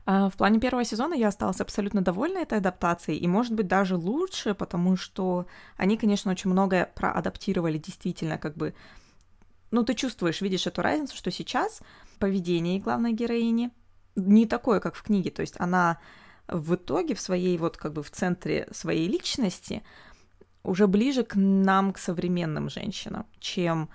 а, в плане первого сезона я осталась абсолютно довольна этой адаптацией, и, может быть, даже лучше, потому что они, конечно, очень многое проадаптировали действительно как бы ну, ты чувствуешь, видишь эту разницу, что сейчас поведение главной героини не такое, как в книге. То есть она в итоге в своей, вот как бы в центре своей личности уже ближе к нам, к современным женщинам, чем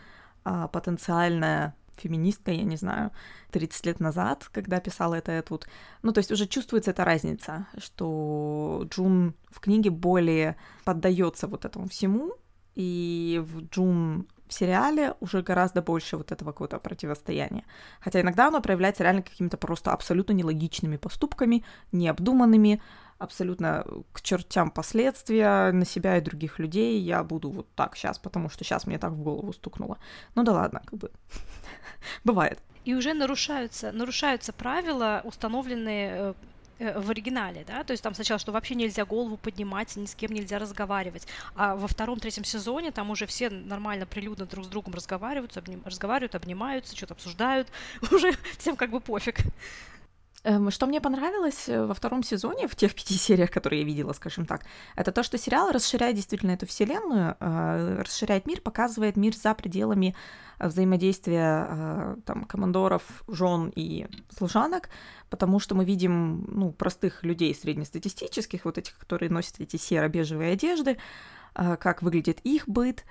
а, потенциальная феминистка, я не знаю, 30 лет назад, когда писала это я тут. Ну, то есть уже чувствуется эта разница, что Джун в книге более поддается вот этому всему, и в Джун в сериале уже гораздо больше вот этого какого-то противостояния. Хотя иногда оно проявляется реально какими-то просто абсолютно нелогичными поступками, необдуманными, абсолютно к чертям последствия на себя и других людей. Я буду вот так сейчас, потому что сейчас мне так в голову стукнуло. Ну да ладно, как бы бывает. И уже нарушаются, нарушаются правила, установленные э, Э, в оригинале, да, то есть там сначала, что вообще нельзя голову поднимать, ни с кем нельзя разговаривать, а во втором-третьем сезоне там уже все нормально, прилюдно друг с другом разговаривают, обним, разговаривают, обнимаются, что-то обсуждают, уже всем как бы пофиг. Эм, что мне понравилось э, во втором сезоне, в тех пяти сериях, которые я видела, скажем так, это то, что сериал расширяет действительно эту вселенную, э, расширяет мир, показывает мир за пределами взаимодействия э, там, командоров, жен и служанок, потому что мы видим ну, простых людей среднестатистических, вот этих, которые носят эти серо-бежевые одежды, как выглядит их быт,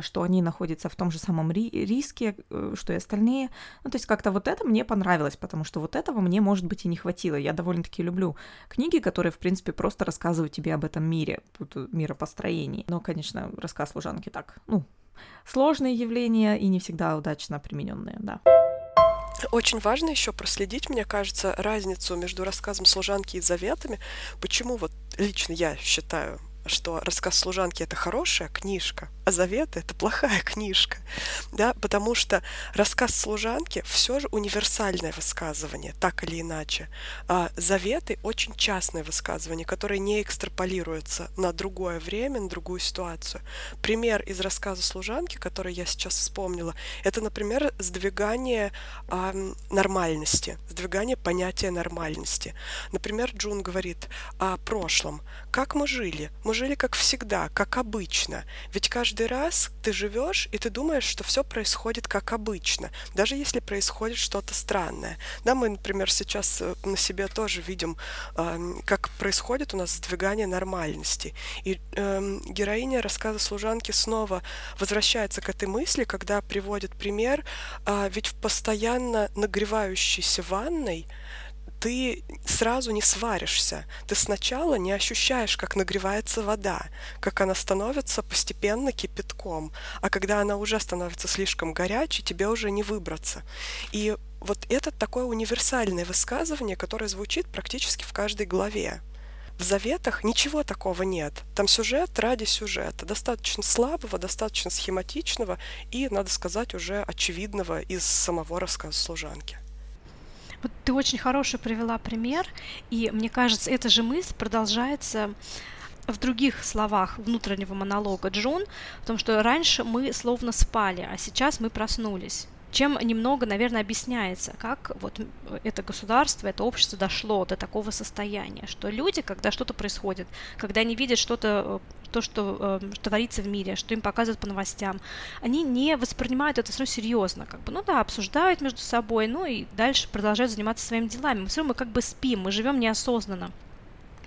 что они находятся в том же самом ри- риске, что и остальные. Ну, то есть как-то вот это мне понравилось, потому что вот этого мне, может быть, и не хватило. Я довольно-таки люблю книги, которые, в принципе, просто рассказывают тебе об этом мире, миропостроении. Но, конечно, рассказ служанки так, ну, сложные явления и не всегда удачно примененные, да. Очень важно еще проследить, мне кажется, разницу между рассказом служанки и заветами. Почему вот лично я считаю что рассказ служанки это хорошая книжка, а заветы это плохая книжка, да, потому что рассказ служанки все же универсальное высказывание, так или иначе. А заветы очень частные высказывания, которые не экстраполируются на другое время, на другую ситуацию. Пример из рассказа служанки, который я сейчас вспомнила, это, например, сдвигание а, нормальности, сдвигание понятия нормальности. Например, Джун говорит о прошлом. Как мы жили? Мы жили как всегда, как обычно. Ведь каждый раз ты живешь, и ты думаешь, что все происходит как обычно, даже если происходит что-то странное. Да, мы, например, сейчас э, на себе тоже видим, как происходит у нас сдвигание нормальности. И э, героиня рассказа служанки снова возвращается к этой мысли, когда приводит пример, э, ведь в постоянно нагревающейся ванной ты сразу не сваришься. Ты сначала не ощущаешь, как нагревается вода, как она становится постепенно кипятком. А когда она уже становится слишком горячей, тебе уже не выбраться. И вот это такое универсальное высказывание, которое звучит практически в каждой главе. В заветах ничего такого нет. Там сюжет ради сюжета, достаточно слабого, достаточно схематичного и, надо сказать, уже очевидного из самого рассказа служанки. Вот ты очень хороший привела пример, и мне кажется, эта же мысль продолжается в других словах внутреннего монолога Джун, в том, что раньше мы словно спали, а сейчас мы проснулись чем немного, наверное, объясняется, как вот это государство, это общество дошло до такого состояния, что люди, когда что-то происходит, когда они видят что-то, э, то, что, э, творится в мире, что им показывают по новостям, они не воспринимают это все серьезно, как бы, ну да, обсуждают между собой, ну и дальше продолжают заниматься своими делами. Все мы как бы спим, мы живем неосознанно.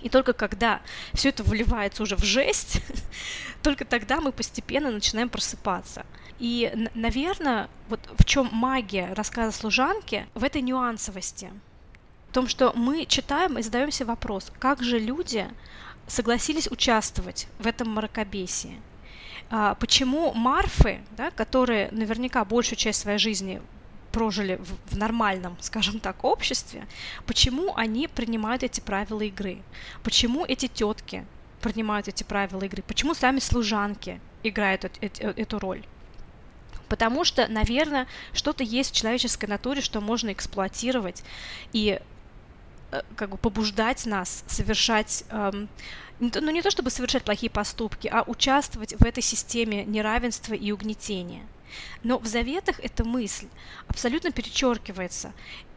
И только когда все это выливается уже в жесть, только тогда мы постепенно начинаем просыпаться. И, наверное, вот в чем магия рассказа служанки, в этой нюансовости. В том, что мы читаем и задаемся вопрос, как же люди согласились участвовать в этом мракобесии. А, почему Марфы, да, которые наверняка большую часть своей жизни прожили в, в нормальном, скажем так, обществе, почему они принимают эти правила игры? Почему эти тетки принимают эти правила игры? Почему сами служанки играют эту, эту роль? Потому что, наверное, что-то есть в человеческой натуре, что можно эксплуатировать и э, как бы побуждать нас совершать, эм, ну не то чтобы совершать плохие поступки, а участвовать в этой системе неравенства и угнетения. Но в заветах эта мысль абсолютно перечеркивается.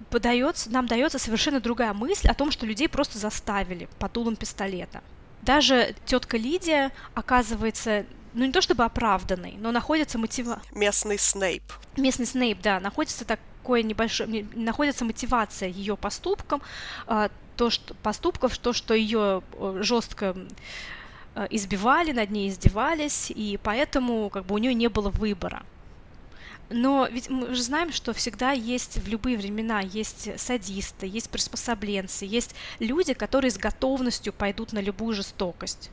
Подается, нам дается совершенно другая мысль о том, что людей просто заставили по дулам пистолета. даже тетка Лидия оказывается ну не то чтобы оправданной, но находится мотива... Местный Снейп. Местный Снейп, да, находится такое небольшое, находится мотивация ее поступкам, а, то, что поступков, то, что ее э, жестко э, избивали, над ней издевались, и поэтому как бы у нее не было выбора. Но ведь мы же знаем, что всегда есть в любые времена есть садисты, есть приспособленцы, есть люди, которые с готовностью пойдут на любую жестокость.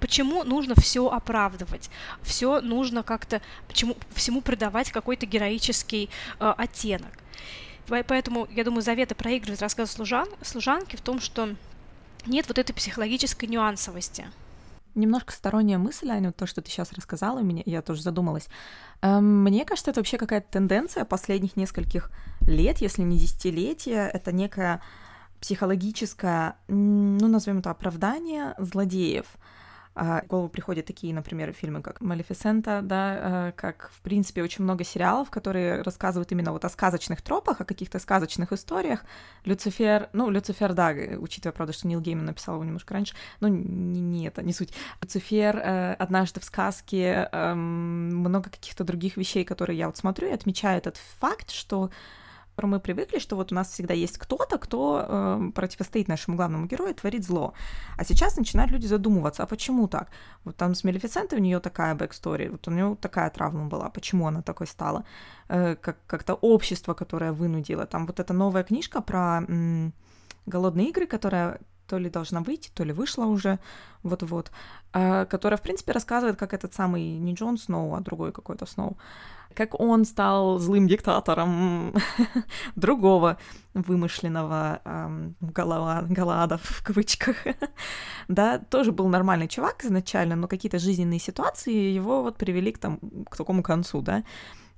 Почему нужно все оправдывать? Все нужно как-то, почему всему придавать какой-то героический э, оттенок? Поэтому, я думаю, Завета проигрывает рассказ служан, служанки в том, что нет вот этой психологической нюансовости. Немножко сторонняя мысль, Аня, то, что ты сейчас рассказала, меня, я тоже задумалась. Эм, мне кажется, это вообще какая-то тенденция последних нескольких лет, если не десятилетия. Это некое психологическое, ну, назовем это оправдание злодеев — в голову приходят такие, например, фильмы, как «Малефисента», да, э, как, в принципе, очень много сериалов, которые рассказывают именно вот о сказочных тропах, о каких-то сказочных историях. Люцифер, ну, Люцифер, да, учитывая, правда, что Нил Гейман написал его немножко раньше, но не, не это, не суть. Люцифер, э, «Однажды в сказке», э, много каких-то других вещей, которые я вот смотрю и отмечаю этот факт, что которому мы привыкли, что вот у нас всегда есть кто-то, кто э, противостоит нашему главному герою, творит зло. А сейчас начинают люди задумываться, а почему так? Вот там с Малефисентой у нее такая backstory, вот у нее такая травма была, почему она такой стала? Э, как, как-то общество, которое вынудило. Там вот эта новая книжка про м- голодные игры, которая то ли должна выйти, то ли вышла уже, вот-вот, э, которая, в принципе, рассказывает, как этот самый не Джон Сноу, а другой какой-то Сноу, как он стал злым диктатором другого вымышленного эм, Галада в кавычках. да, тоже был нормальный чувак изначально, но какие-то жизненные ситуации его вот привели к, там, к такому концу, да.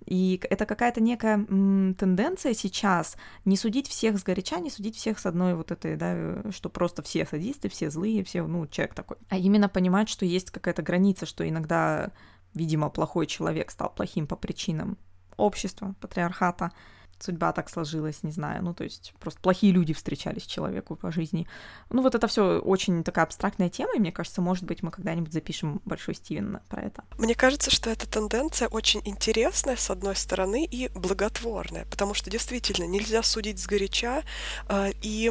И это какая-то некая м, тенденция сейчас не судить всех с горяча, не судить всех с одной вот этой, да, что просто все садисты, все злые, все, ну, человек такой. А именно понимать, что есть какая-то граница, что иногда видимо, плохой человек стал плохим по причинам общества, патриархата. Судьба так сложилась, не знаю. Ну, то есть просто плохие люди встречались человеку по жизни. Ну, вот это все очень такая абстрактная тема, и мне кажется, может быть, мы когда-нибудь запишем большой Стивен про это. Мне кажется, что эта тенденция очень интересная, с одной стороны, и благотворная, потому что действительно нельзя судить сгоряча, а, и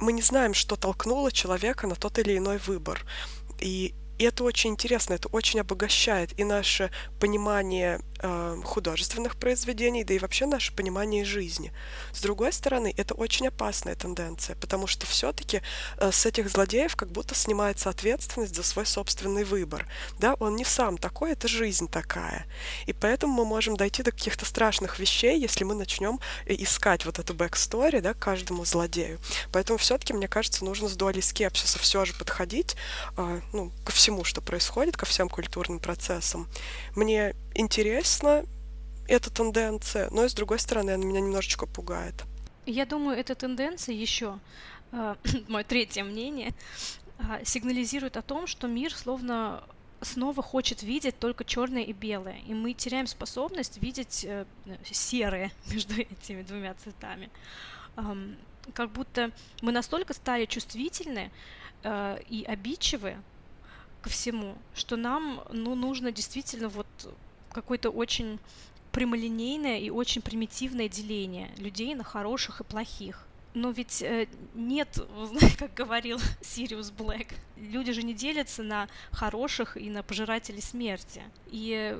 мы не знаем, что толкнуло человека на тот или иной выбор. И и это очень интересно, это очень обогащает и наше понимание э, художественных произведений, да и вообще наше понимание жизни. С другой стороны, это очень опасная тенденция, потому что все-таки э, с этих злодеев как будто снимается ответственность за свой собственный выбор. Да, он не сам такой, это жизнь такая. И поэтому мы можем дойти до каких-то страшных вещей, если мы начнем э, искать вот эту backstory, да, каждому злодею. Поэтому все-таки, мне кажется, нужно с долей скепсиса все же подходить, э, ну, ко всему всему, что происходит, ко всем культурным процессам. Мне интересна эта тенденция, но и с другой стороны, она меня немножечко пугает. Я думаю, эта тенденция еще, э, мое третье мнение, э, сигнализирует о том, что мир словно снова хочет видеть только черное и белое, и мы теряем способность видеть э, серое между этими двумя цветами. Эм, как будто мы настолько стали чувствительны э, и обидчивы ко всему, что нам ну, нужно действительно вот какое-то очень прямолинейное и очень примитивное деление людей на хороших и плохих. Но ведь э, нет, как говорил Сириус Блэк, люди же не делятся на хороших и на пожирателей смерти. И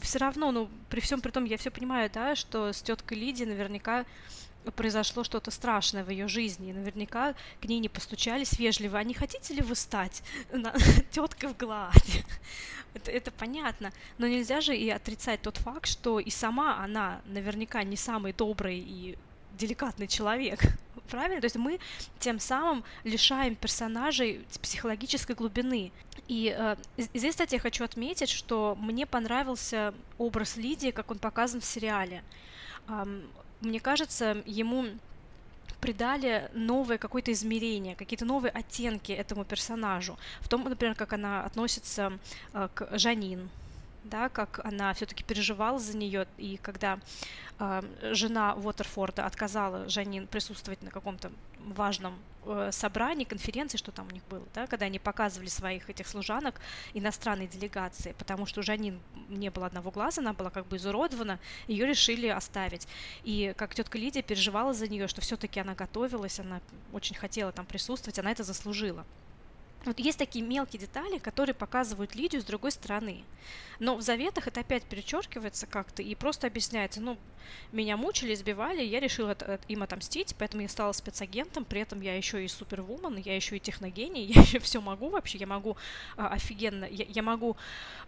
все равно, ну, при всем при том, я все понимаю, да, что с теткой Лидией наверняка произошло что-то страшное в ее жизни, и наверняка к ней не постучались вежливо, а не хотите ли вы стать теткой в Гладе? это, это понятно, но нельзя же и отрицать тот факт, что и сама она наверняка не самый добрый и деликатный человек, правильно? То есть мы тем самым лишаем персонажей психологической глубины. И э, здесь, кстати, я хочу отметить, что мне понравился образ Лидии, как он показан в сериале мне кажется, ему придали новое какое-то измерение, какие-то новые оттенки этому персонажу. В том, например, как она относится э, к Жанин, да, как она все-таки переживала за нее, и когда э, жена Уотерфорда отказала Жанин присутствовать на каком-то важном э, собрании, конференции, что там у них было, да, когда они показывали своих этих служанок иностранной делегации, потому что у Жанин не было одного глаза, она была как бы изуродована, ее решили оставить. И как тетка Лидия переживала за нее, что все-таки она готовилась, она очень хотела там присутствовать, она это заслужила. Вот есть такие мелкие детали, которые показывают Лидию с другой стороны. Но в заветах это опять перечеркивается как-то и просто объясняется, ну, меня мучили, избивали, я решила им отомстить, поэтому я стала спецагентом, при этом я еще и супервумен, я еще и техногений, я еще все могу вообще, я могу а, офигенно, я, я могу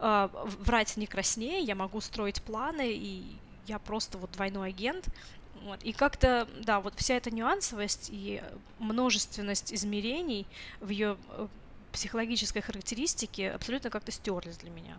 а, врать не краснее, я могу строить планы, и я просто вот двойной агент, вот. И как-то, да, вот вся эта нюансовость и множественность измерений в ее психологической характеристики абсолютно как-то стерлись для меня.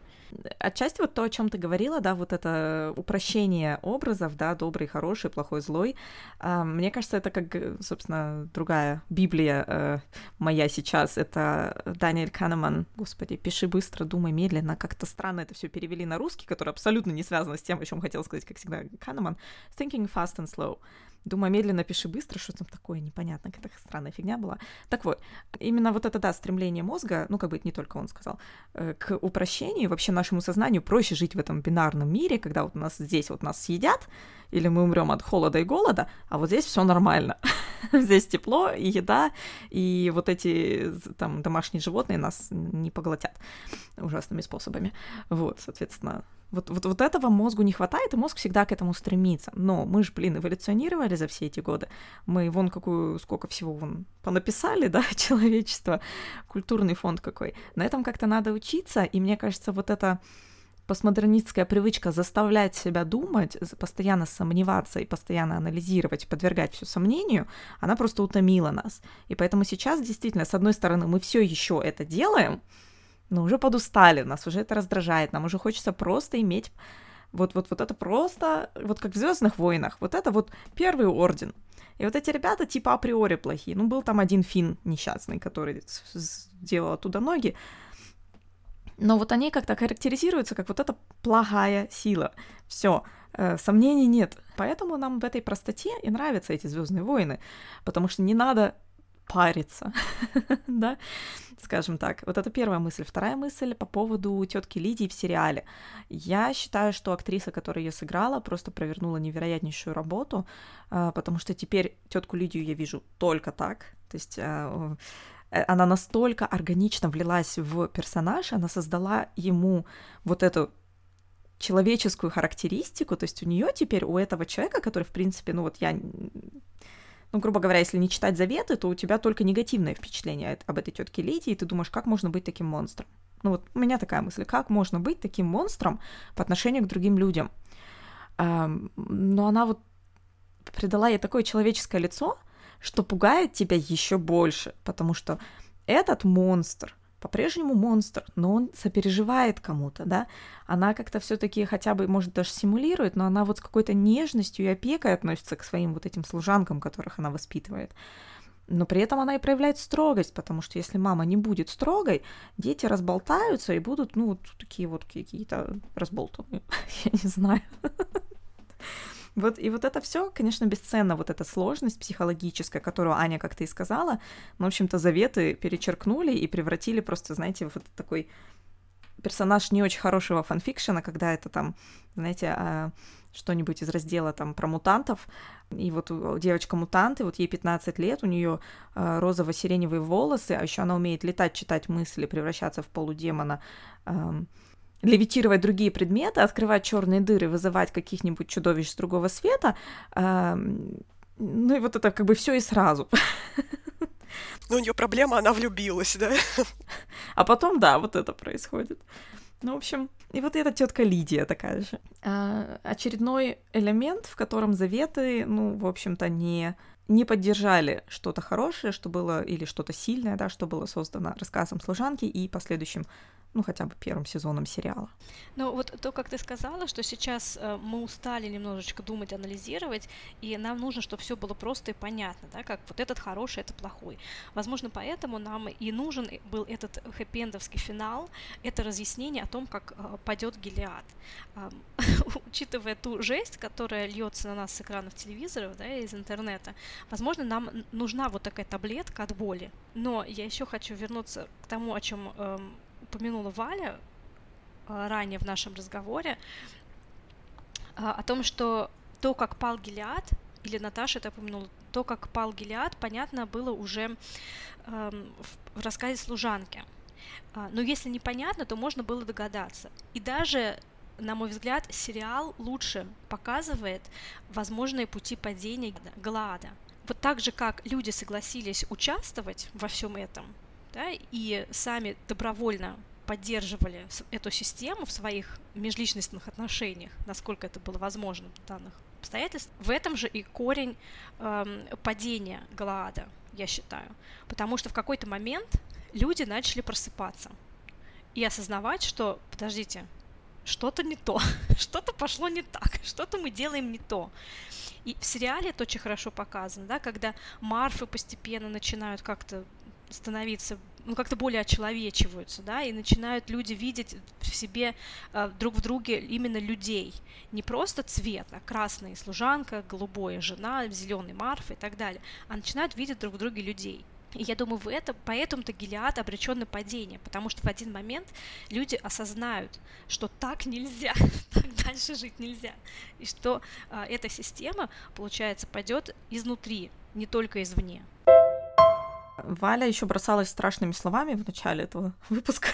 Отчасти вот то, о чем ты говорила, да, вот это упрощение образов, да, добрый, хороший, плохой, злой. А, мне кажется, это как, собственно, другая Библия э, моя сейчас. Это Даниэль Канеман. Господи, пиши быстро, думай медленно. Как-то странно это все перевели на русский, который абсолютно не связано с тем, о чем хотел сказать, как всегда, Канеман. Thinking fast and slow. Думаю, медленно пиши быстро, что там такое непонятно, какая странная фигня была. Так вот, именно вот это, да, стремление мозга, ну, как бы это не только он сказал, э, к упрощению, вообще нашему сознанию проще жить в этом бинарном мире, когда вот нас здесь вот нас съедят, или мы умрем от холода и голода, а вот здесь все нормально. здесь тепло и еда, и вот эти там домашние животные нас не поглотят ужасными способами. Вот, соответственно, вот, вот, вот этого мозгу не хватает, и мозг всегда к этому стремится. Но мы же, блин, эволюционировали за все эти годы. Мы вон какую, сколько всего вон понаписали, да, человечество, культурный фонд какой. На этом как-то надо учиться, и мне кажется, вот эта постмодернистская привычка заставлять себя думать, постоянно сомневаться и постоянно анализировать, подвергать все сомнению, она просто утомила нас. И поэтому сейчас действительно, с одной стороны, мы все еще это делаем, но уже подустали, нас уже это раздражает, нам уже хочется просто иметь вот, вот, вот это просто, вот как в Звездных войнах, вот это вот первый орден. И вот эти ребята типа априори плохие. Ну, был там один фин несчастный, который сделал оттуда ноги. Но вот они как-то характеризуются как вот эта плохая сила. Все, э, сомнений нет. Поэтому нам в этой простоте и нравятся эти Звездные войны, потому что не надо париться, да, скажем так. Вот это первая мысль. Вторая мысль по поводу тетки Лидии в сериале. Я считаю, что актриса, которая ее сыграла, просто провернула невероятнейшую работу, а, потому что теперь тетку Лидию я вижу только так. То есть а, э, она настолько органично влилась в персонаж, она создала ему вот эту человеческую характеристику, то есть у нее теперь, у этого человека, который, в принципе, ну вот я ну, грубо говоря, если не читать заветы, то у тебя только негативное впечатление об этой тетке Лидии, и ты думаешь, как можно быть таким монстром? Ну вот у меня такая мысль, как можно быть таким монстром по отношению к другим людям? Но она вот придала ей такое человеческое лицо, что пугает тебя еще больше, потому что этот монстр, по-прежнему монстр, но он сопереживает кому-то, да. Она как-то все-таки хотя бы, может, даже симулирует, но она вот с какой-то нежностью и опекой относится к своим вот этим служанкам, которых она воспитывает. Но при этом она и проявляет строгость, потому что если мама не будет строгой, дети разболтаются и будут, ну, вот такие вот какие-то разболтанные, я не знаю. Вот, и вот это все, конечно, бесценно, вот эта сложность психологическая, которую Аня, как ты и сказала, ну, в общем-то, заветы перечеркнули и превратили просто, знаете, вот такой персонаж не очень хорошего фанфикшена, когда это там, знаете, а, что-нибудь из раздела там про мутантов, и вот девочка-мутант, и вот ей 15 лет, у нее а, розово-сиреневые волосы, а еще она умеет летать, читать мысли, превращаться в полудемона, левитировать другие предметы, открывать черные дыры, вызывать каких-нибудь чудовищ с другого света. Э, ну и вот это как бы все и сразу. Ну, у нее проблема, она влюбилась, да? А потом, да, вот это происходит. Ну, в общем, и вот эта тетка Лидия такая же. А, очередной элемент, в котором заветы, ну, в общем-то, не не поддержали что-то хорошее, что было, или что-то сильное, да, что было создано рассказом служанки и последующим ну, хотя бы первым сезоном сериала. Ну, вот то, как ты сказала, что сейчас э, мы устали немножечко думать, анализировать, и нам нужно, чтобы все было просто и понятно, да, как вот этот хороший, это плохой. Возможно, поэтому нам и нужен был этот хэппи финал, это разъяснение о том, как э, пойдет Гелиад. Учитывая ту жесть, которая льется на нас с экранов телевизоров, да, из интернета, возможно, нам нужна вот такая таблетка от боли. Но я еще хочу вернуться к тому, о чем эм, упомянула Валя а, ранее в нашем разговоре, а, о том, что то, как пал Гелиад, или Наташа это упомянула, то, как пал Гелиад, понятно было уже эм, в рассказе служанки. А, но если непонятно, то можно было догадаться. И даже, на мой взгляд, сериал лучше показывает возможные пути падения Галаада. Вот так же, как люди согласились участвовать во всем этом, да, и сами добровольно поддерживали эту систему в своих межличностных отношениях, насколько это было возможно в данных обстоятельствах. В этом же и корень эм, падения Галаада, я считаю. Потому что в какой-то момент люди начали просыпаться и осознавать, что, подождите, что-то не то, что-то пошло не так, что-то мы делаем не то. И в сериале это очень хорошо показано, да, когда марфы постепенно начинают как-то становиться ну, как-то более очеловечиваются, да, и начинают люди видеть в себе э, друг в друге именно людей. Не просто цвет, а красная служанка, голубая жена, зеленый марф и так далее, а начинают видеть друг в друге людей. И я думаю, в этом, поэтому-то Гелиад обречен на падение, потому что в один момент люди осознают, что так нельзя, так дальше жить нельзя, и что э, эта система, получается, пойдет изнутри, не только извне. Валя еще бросалась страшными словами в начале этого выпуска.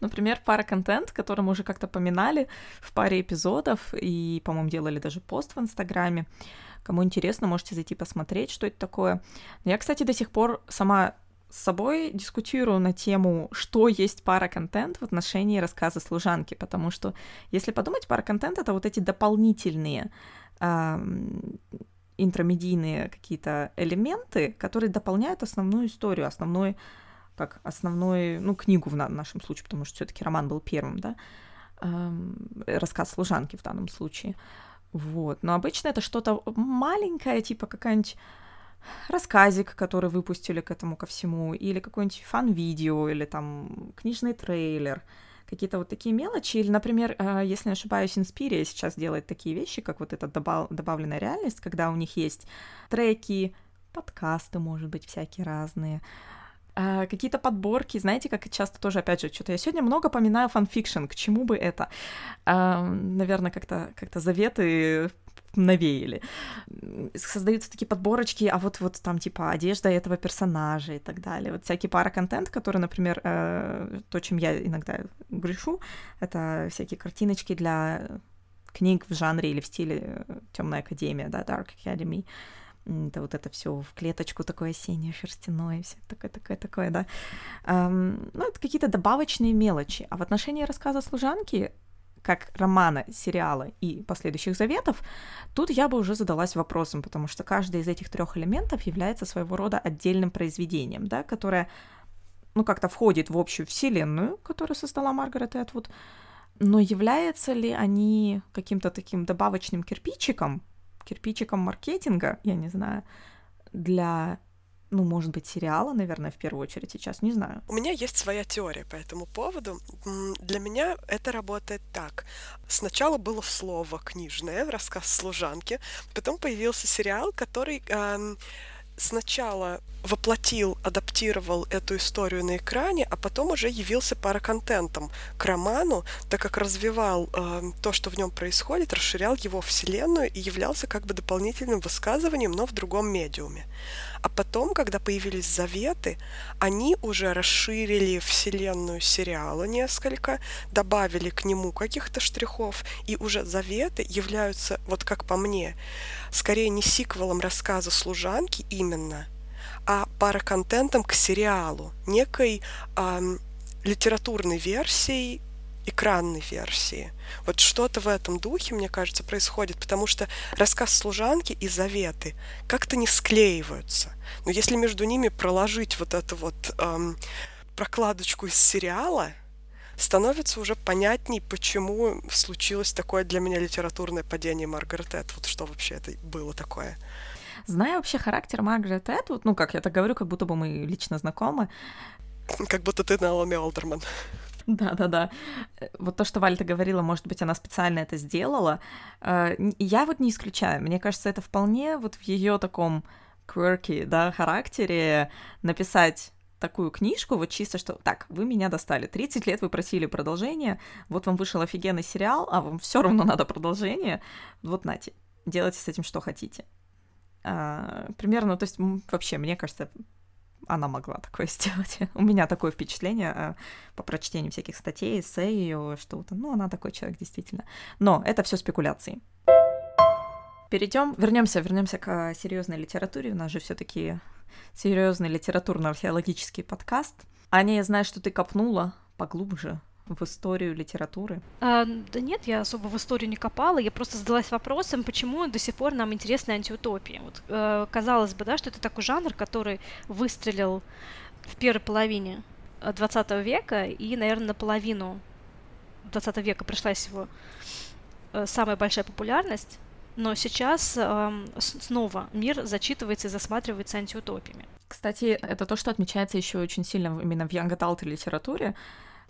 Например, пара контент, который мы уже как-то поминали в паре эпизодов, и, по-моему, делали даже пост в Инстаграме. Кому интересно, можете зайти посмотреть, что это такое. Я, кстати, до сих пор сама с собой дискутирую на тему, что есть пара-контент в отношении рассказа служанки, потому что, если подумать, пара-контент — это вот эти дополнительные интромедийные какие-то элементы, которые дополняют основную историю, основной, как основной, ну, книгу в на- нашем случае, потому что все-таки роман был первым, да, эм, рассказ служанки в данном случае. Вот. Но обычно это что-то маленькое, типа какая-нибудь рассказик, который выпустили к этому ко всему, или какой-нибудь фан-видео, или там книжный трейлер — какие-то вот такие мелочи. Или, например, э, если не ошибаюсь, Inspiria сейчас делает такие вещи, как вот эта добав- добавленная реальность, когда у них есть треки, подкасты, может быть, всякие разные, какие-то подборки, знаете, как часто тоже, опять же, что-то я сегодня много поминаю fanfiction, к чему бы это? Наверное, как-то как заветы навеяли. Создаются такие подборочки, а вот вот там типа одежда этого персонажа и так далее. Вот всякий пара-контент, который, например, э, то, чем я иногда грешу, это всякие картиночки для книг в жанре или в стиле э, Темная Академия, да, Dark Academy. Это вот это все в клеточку такое синее, шерстяное, все такое, такое, такое, да. Um, ну, это какие-то добавочные мелочи. А в отношении рассказа служанки как романа, сериала и последующих заветов, тут я бы уже задалась вопросом, потому что каждый из этих трех элементов является своего рода отдельным произведением, да, которое, ну, как-то входит в общую вселенную, которую создала Маргарет Этвуд, но являются ли они каким-то таким добавочным кирпичиком, кирпичиком маркетинга, я не знаю, для ну, может быть, сериала, наверное, в первую очередь сейчас, не знаю. У меня есть своя теория по этому поводу. Для меня это работает так. Сначала было слово книжное, рассказ служанки, потом появился сериал, который э, сначала воплотил, адаптировал эту историю на экране, а потом уже явился параконтентом к роману, так как развивал э, то, что в нем происходит, расширял его вселенную и являлся как бы дополнительным высказыванием, но в другом медиуме. А потом, когда появились заветы, они уже расширили вселенную сериала несколько, добавили к нему каких-то штрихов, и уже заветы являются, вот как по мне, скорее не сиквелом рассказа служанки именно, а параконтентом к сериалу, некой эм, литературной версией экранной версии. Вот что-то в этом духе, мне кажется, происходит, потому что рассказ служанки и заветы как-то не склеиваются. Но если между ними проложить вот это вот эм, прокладочку из сериала, становится уже понятней, почему случилось такое для меня литературное падение Маргарет Этвуд, что вообще это было такое. Зная вообще характер Маргарет Этвуд, ну, как я так говорю, как будто бы мы лично знакомы. Как будто ты Наоми Олдерман. Да-да-да. Вот то, что Вальта говорила, может быть, она специально это сделала. Э, я вот не исключаю. Мне кажется, это вполне вот в ее таком quirky, да, характере написать такую книжку, вот чисто что, так, вы меня достали, 30 лет вы просили продолжение, вот вам вышел офигенный сериал, а вам все равно надо продолжение, вот нате, делайте с этим что хотите. А, примерно, то есть вообще, мне кажется, она могла такое сделать. У меня такое впечатление а, по прочтению всяких статей, эссе ее, что-то. Ну, она такой человек, действительно. Но это все спекуляции. Перейдем, вернемся, вернемся к серьезной литературе. У нас же все-таки серьезный литературно-археологический подкаст. Аня, я знаю, что ты копнула поглубже в историю литературы? А, да нет, я особо в историю не копала, я просто задалась вопросом, почему до сих пор нам интересны антиутопии. Вот, э, казалось бы, да, что это такой жанр, который выстрелил в первой половине 20 века, и, наверное, наполовину 20 века пришлась его э, самая большая популярность, но сейчас э, снова мир зачитывается и засматривается антиутопиями. Кстати, это то, что отмечается еще очень сильно именно в young adult литературе.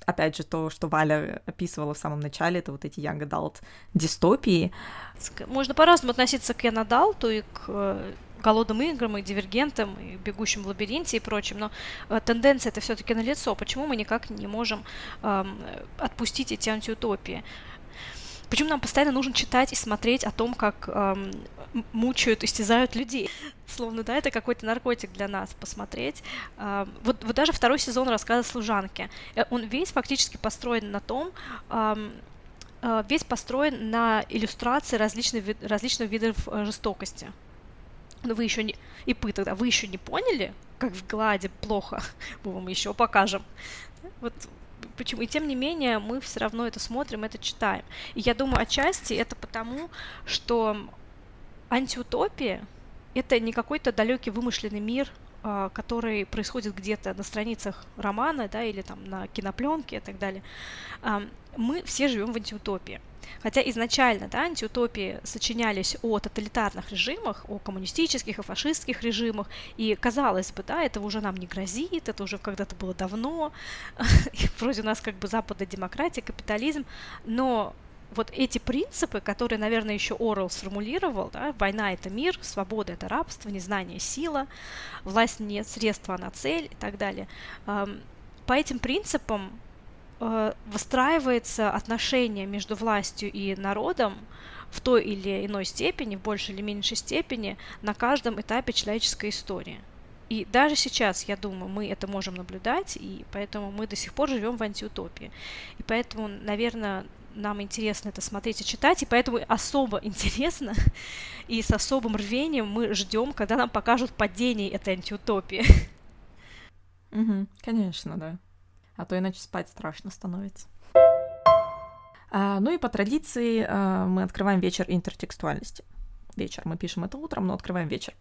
Опять же, то, что Валя описывала в самом начале, это вот эти young adult дистопии. Можно по-разному относиться к young adult и к э, голодным играм, и дивергентам, и бегущим в лабиринте и прочим, но э, тенденция это все-таки налицо. Почему мы никак не можем э, отпустить эти антиутопии? Почему нам постоянно нужно читать и смотреть о том, как эм, мучают, истязают людей? Словно, да, это какой-то наркотик для нас посмотреть. Эм, вот, вот даже второй сезон рассказа служанки. Э, он весь фактически построен на том, эм, весь построен на иллюстрации различных, различных видов э, жестокости. Но вы еще не... И пыток, да, вы еще не поняли, как в Гладе плохо? Мы вам еще покажем. Вот почему. И тем не менее, мы все равно это смотрим, это читаем. И я думаю, отчасти это потому, что антиутопия — это не какой-то далекий вымышленный мир, который происходит где-то на страницах романа, да, или там на кинопленке и так далее. Мы все живем в антиутопии. Хотя изначально да, антиутопии сочинялись о тоталитарных режимах, о коммунистических и фашистских режимах, и казалось бы, да, это уже нам не грозит, это уже когда-то было давно, вроде у нас как бы западная демократия, капитализм, но вот эти принципы, которые, наверное, еще Орел сформулировал, да, война — это мир, свобода — это рабство, незнание — сила, власть — нет средства, она цель и так далее. По этим принципам э, выстраивается отношение между властью и народом в той или иной степени, в большей или меньшей степени, на каждом этапе человеческой истории. И даже сейчас, я думаю, мы это можем наблюдать, и поэтому мы до сих пор живем в антиутопии. И поэтому, наверное, нам интересно это смотреть и читать, и поэтому особо интересно и с особым рвением мы ждем, когда нам покажут падение этой антиутопии. Угу, конечно, да а то иначе спать страшно становится. А, ну и по традиции а, мы открываем вечер интертекстуальности. Вечер. Мы пишем это утром, но открываем вечер.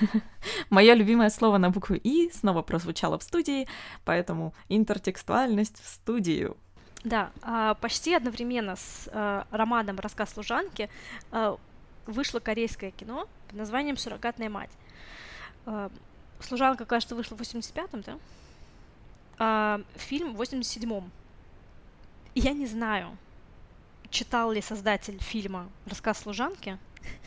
Мое любимое слово на букву «и» снова прозвучало в студии, поэтому интертекстуальность в студию. Да, а, почти одновременно с а, романом «Рассказ служанки» а, вышло корейское кино под названием «Суррогатная мать». Служанка, кажется, вышла в 85-м, да? э, фильм в 87-м. Я не знаю, читал ли создатель фильма «Рассказ служанки»,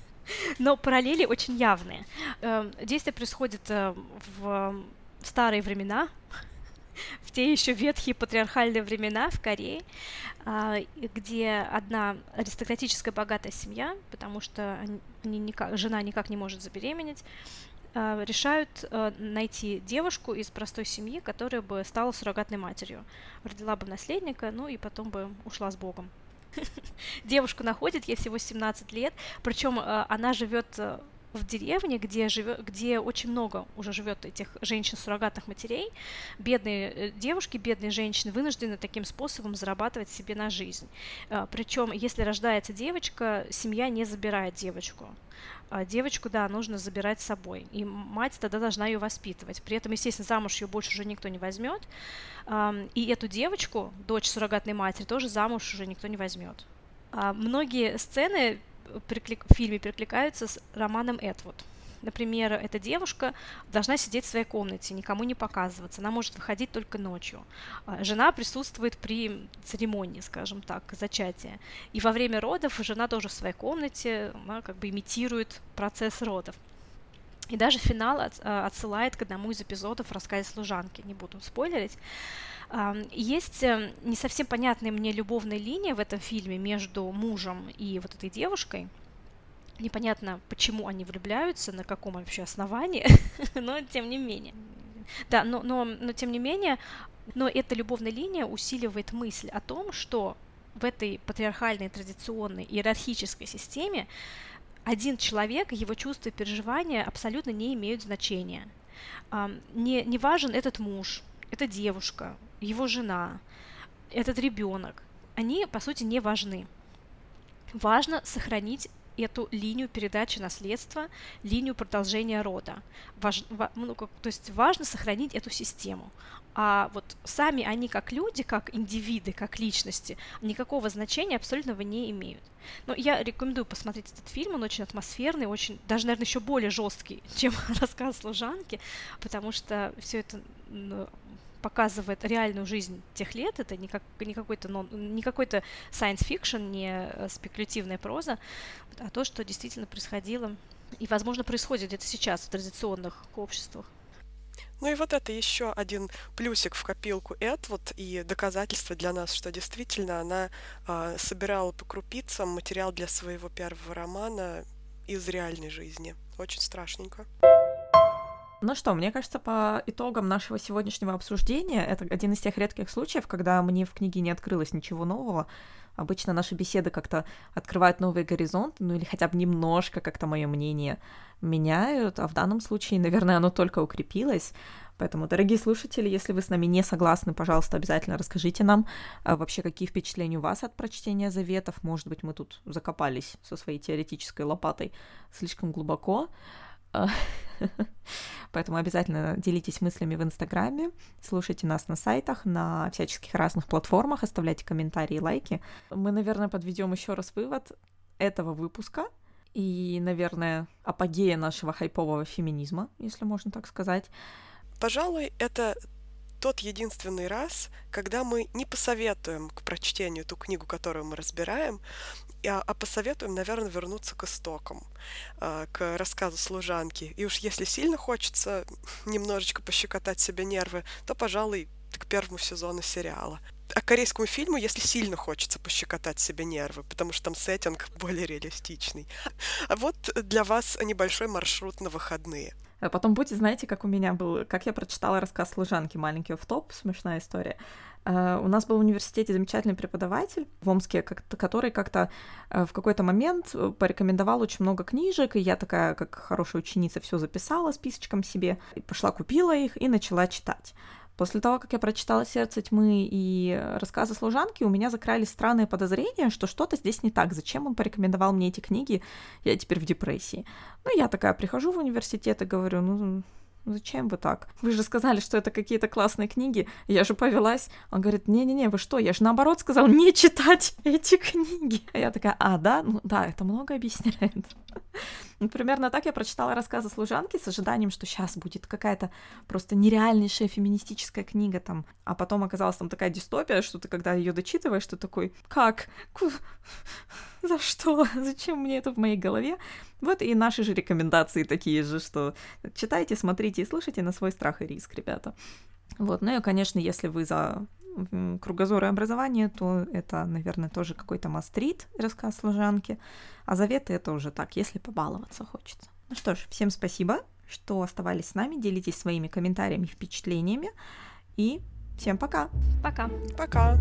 но параллели очень явные. Э, действие происходит э, в старые времена, в те еще ветхие патриархальные времена в Корее, э, где одна аристократическая богатая семья, потому что они никак, жена никак не может забеременеть, Э, решают э, найти девушку из простой семьи, которая бы стала суррогатной матерью. Родила бы наследника, ну и потом бы ушла с Богом. Девушку находит, ей всего 17 лет, причем э, она живет в деревне, где, живет, где очень много уже живет этих женщин-суррогатных матерей, бедные э, девушки, бедные женщины вынуждены таким способом зарабатывать себе на жизнь. А, Причем, если рождается девочка, семья не забирает девочку. А девочку, да, нужно забирать с собой. И мать тогда должна ее воспитывать. При этом, естественно, замуж ее больше уже никто не возьмет. И эту девочку, дочь суррогатной матери, тоже замуж уже никто не возьмет. А многие сцены в фильме перекликаются с романом Эдвуд. Например, эта девушка должна сидеть в своей комнате, никому не показываться. Она может выходить только ночью. А жена присутствует при церемонии, скажем так, зачатия. И во время родов жена тоже в своей комнате, она как бы имитирует процесс родов. И даже финал а, отсылает к одному из эпизодов в рассказе служанки. Не буду спойлерить. Есть эм, не совсем понятная мне любовная линия в этом фильме между мужем и вот этой девушкой. Непонятно, почему они влюбляются, на каком вообще основании, но тем не менее. Да, но, но, но тем не менее, но эта любовная линия усиливает мысль о том, что в этой патриархальной, традиционной, иерархической системе один человек, его чувства и переживания абсолютно не имеют значения. Не, не важен этот муж, эта девушка, его жена, этот ребенок, они, по сути, не важны. Важно сохранить эту линию передачи наследства, линию продолжения рода. Важ, ну, как, то есть важно сохранить эту систему. А вот сами они как люди, как индивиды, как личности, никакого значения абсолютного не имеют. Но я рекомендую посмотреть этот фильм, он очень атмосферный, очень, даже, наверное, еще более жесткий, чем рассказ служанки, потому что все это ну, показывает реальную жизнь тех лет, это не, как, не какой-то не какой-то science fiction, не э, спекулятивная проза, а то, что действительно происходило и, возможно, происходит где-то сейчас в традиционных обществах. Ну и вот это еще один плюсик в копилку Эдвуд и доказательство для нас, что действительно она э, собирала по крупицам материал для своего первого романа из реальной жизни. Очень страшненько. Ну что, мне кажется, по итогам нашего сегодняшнего обсуждения, это один из тех редких случаев, когда мне в книге не открылось ничего нового. Обычно наши беседы как-то открывают новые горизонты, ну или хотя бы немножко как-то мое мнение меняют, а в данном случае, наверное, оно только укрепилось. Поэтому, дорогие слушатели, если вы с нами не согласны, пожалуйста, обязательно расскажите нам а вообще, какие впечатления у вас от прочтения заветов. Может быть, мы тут закопались со своей теоретической лопатой слишком глубоко. Поэтому обязательно делитесь мыслями в Инстаграме, слушайте нас на сайтах, на всяческих разных платформах, оставляйте комментарии, лайки. Мы, наверное, подведем еще раз вывод этого выпуска и, наверное, апогея нашего хайпового феминизма, если можно так сказать. Пожалуй, это тот единственный раз, когда мы не посоветуем к прочтению ту книгу, которую мы разбираем, а, а посоветуем, наверное, вернуться к истокам, а, к рассказу служанки. И уж если сильно хочется немножечко пощекотать себе нервы, то, пожалуй, к первому сезону сериала. А корейскому фильму, если сильно хочется пощекотать себе нервы, потому что там сеттинг более реалистичный. А вот для вас небольшой маршрут на выходные. А потом будете, знаете, как у меня был, как я прочитала рассказ служанки «Маленький в топ», смешная история. Uh, у нас был в университете замечательный преподаватель в Омске, который как-то uh, в какой-то момент порекомендовал очень много книжек, и я такая, как хорошая ученица, все записала списочком себе, и пошла купила их и начала читать. После того, как я прочитала «Сердце тьмы» и рассказы служанки, у меня закрались странные подозрения, что что-то здесь не так. Зачем он порекомендовал мне эти книги? Я теперь в депрессии. Ну, я такая прихожу в университет и говорю, ну, зачем вы так? Вы же сказали, что это какие-то классные книги. Я же повелась. Он говорит, не-не-не, вы что? Я же наоборот сказал не читать эти книги. А я такая, а, да? Ну да, это много объясняет. Ну, примерно так я прочитала рассказы служанки с ожиданием, что сейчас будет какая-то просто нереальнейшая феминистическая книга там. А потом оказалась там такая дистопия, что ты когда ее дочитываешь, ты такой, как? За что? Зачем мне это в моей голове? Вот и наши же рекомендации такие же, что читайте, смотрите и слушайте на свой страх и риск, ребята. Вот, ну и, конечно, если вы за кругозор и образование, то это, наверное, тоже какой-то мастрит, рассказ служанки. А заветы это уже так, если побаловаться хочется. Ну что ж, всем спасибо, что оставались с нами, делитесь своими комментариями, впечатлениями. И всем пока. Пока. Пока.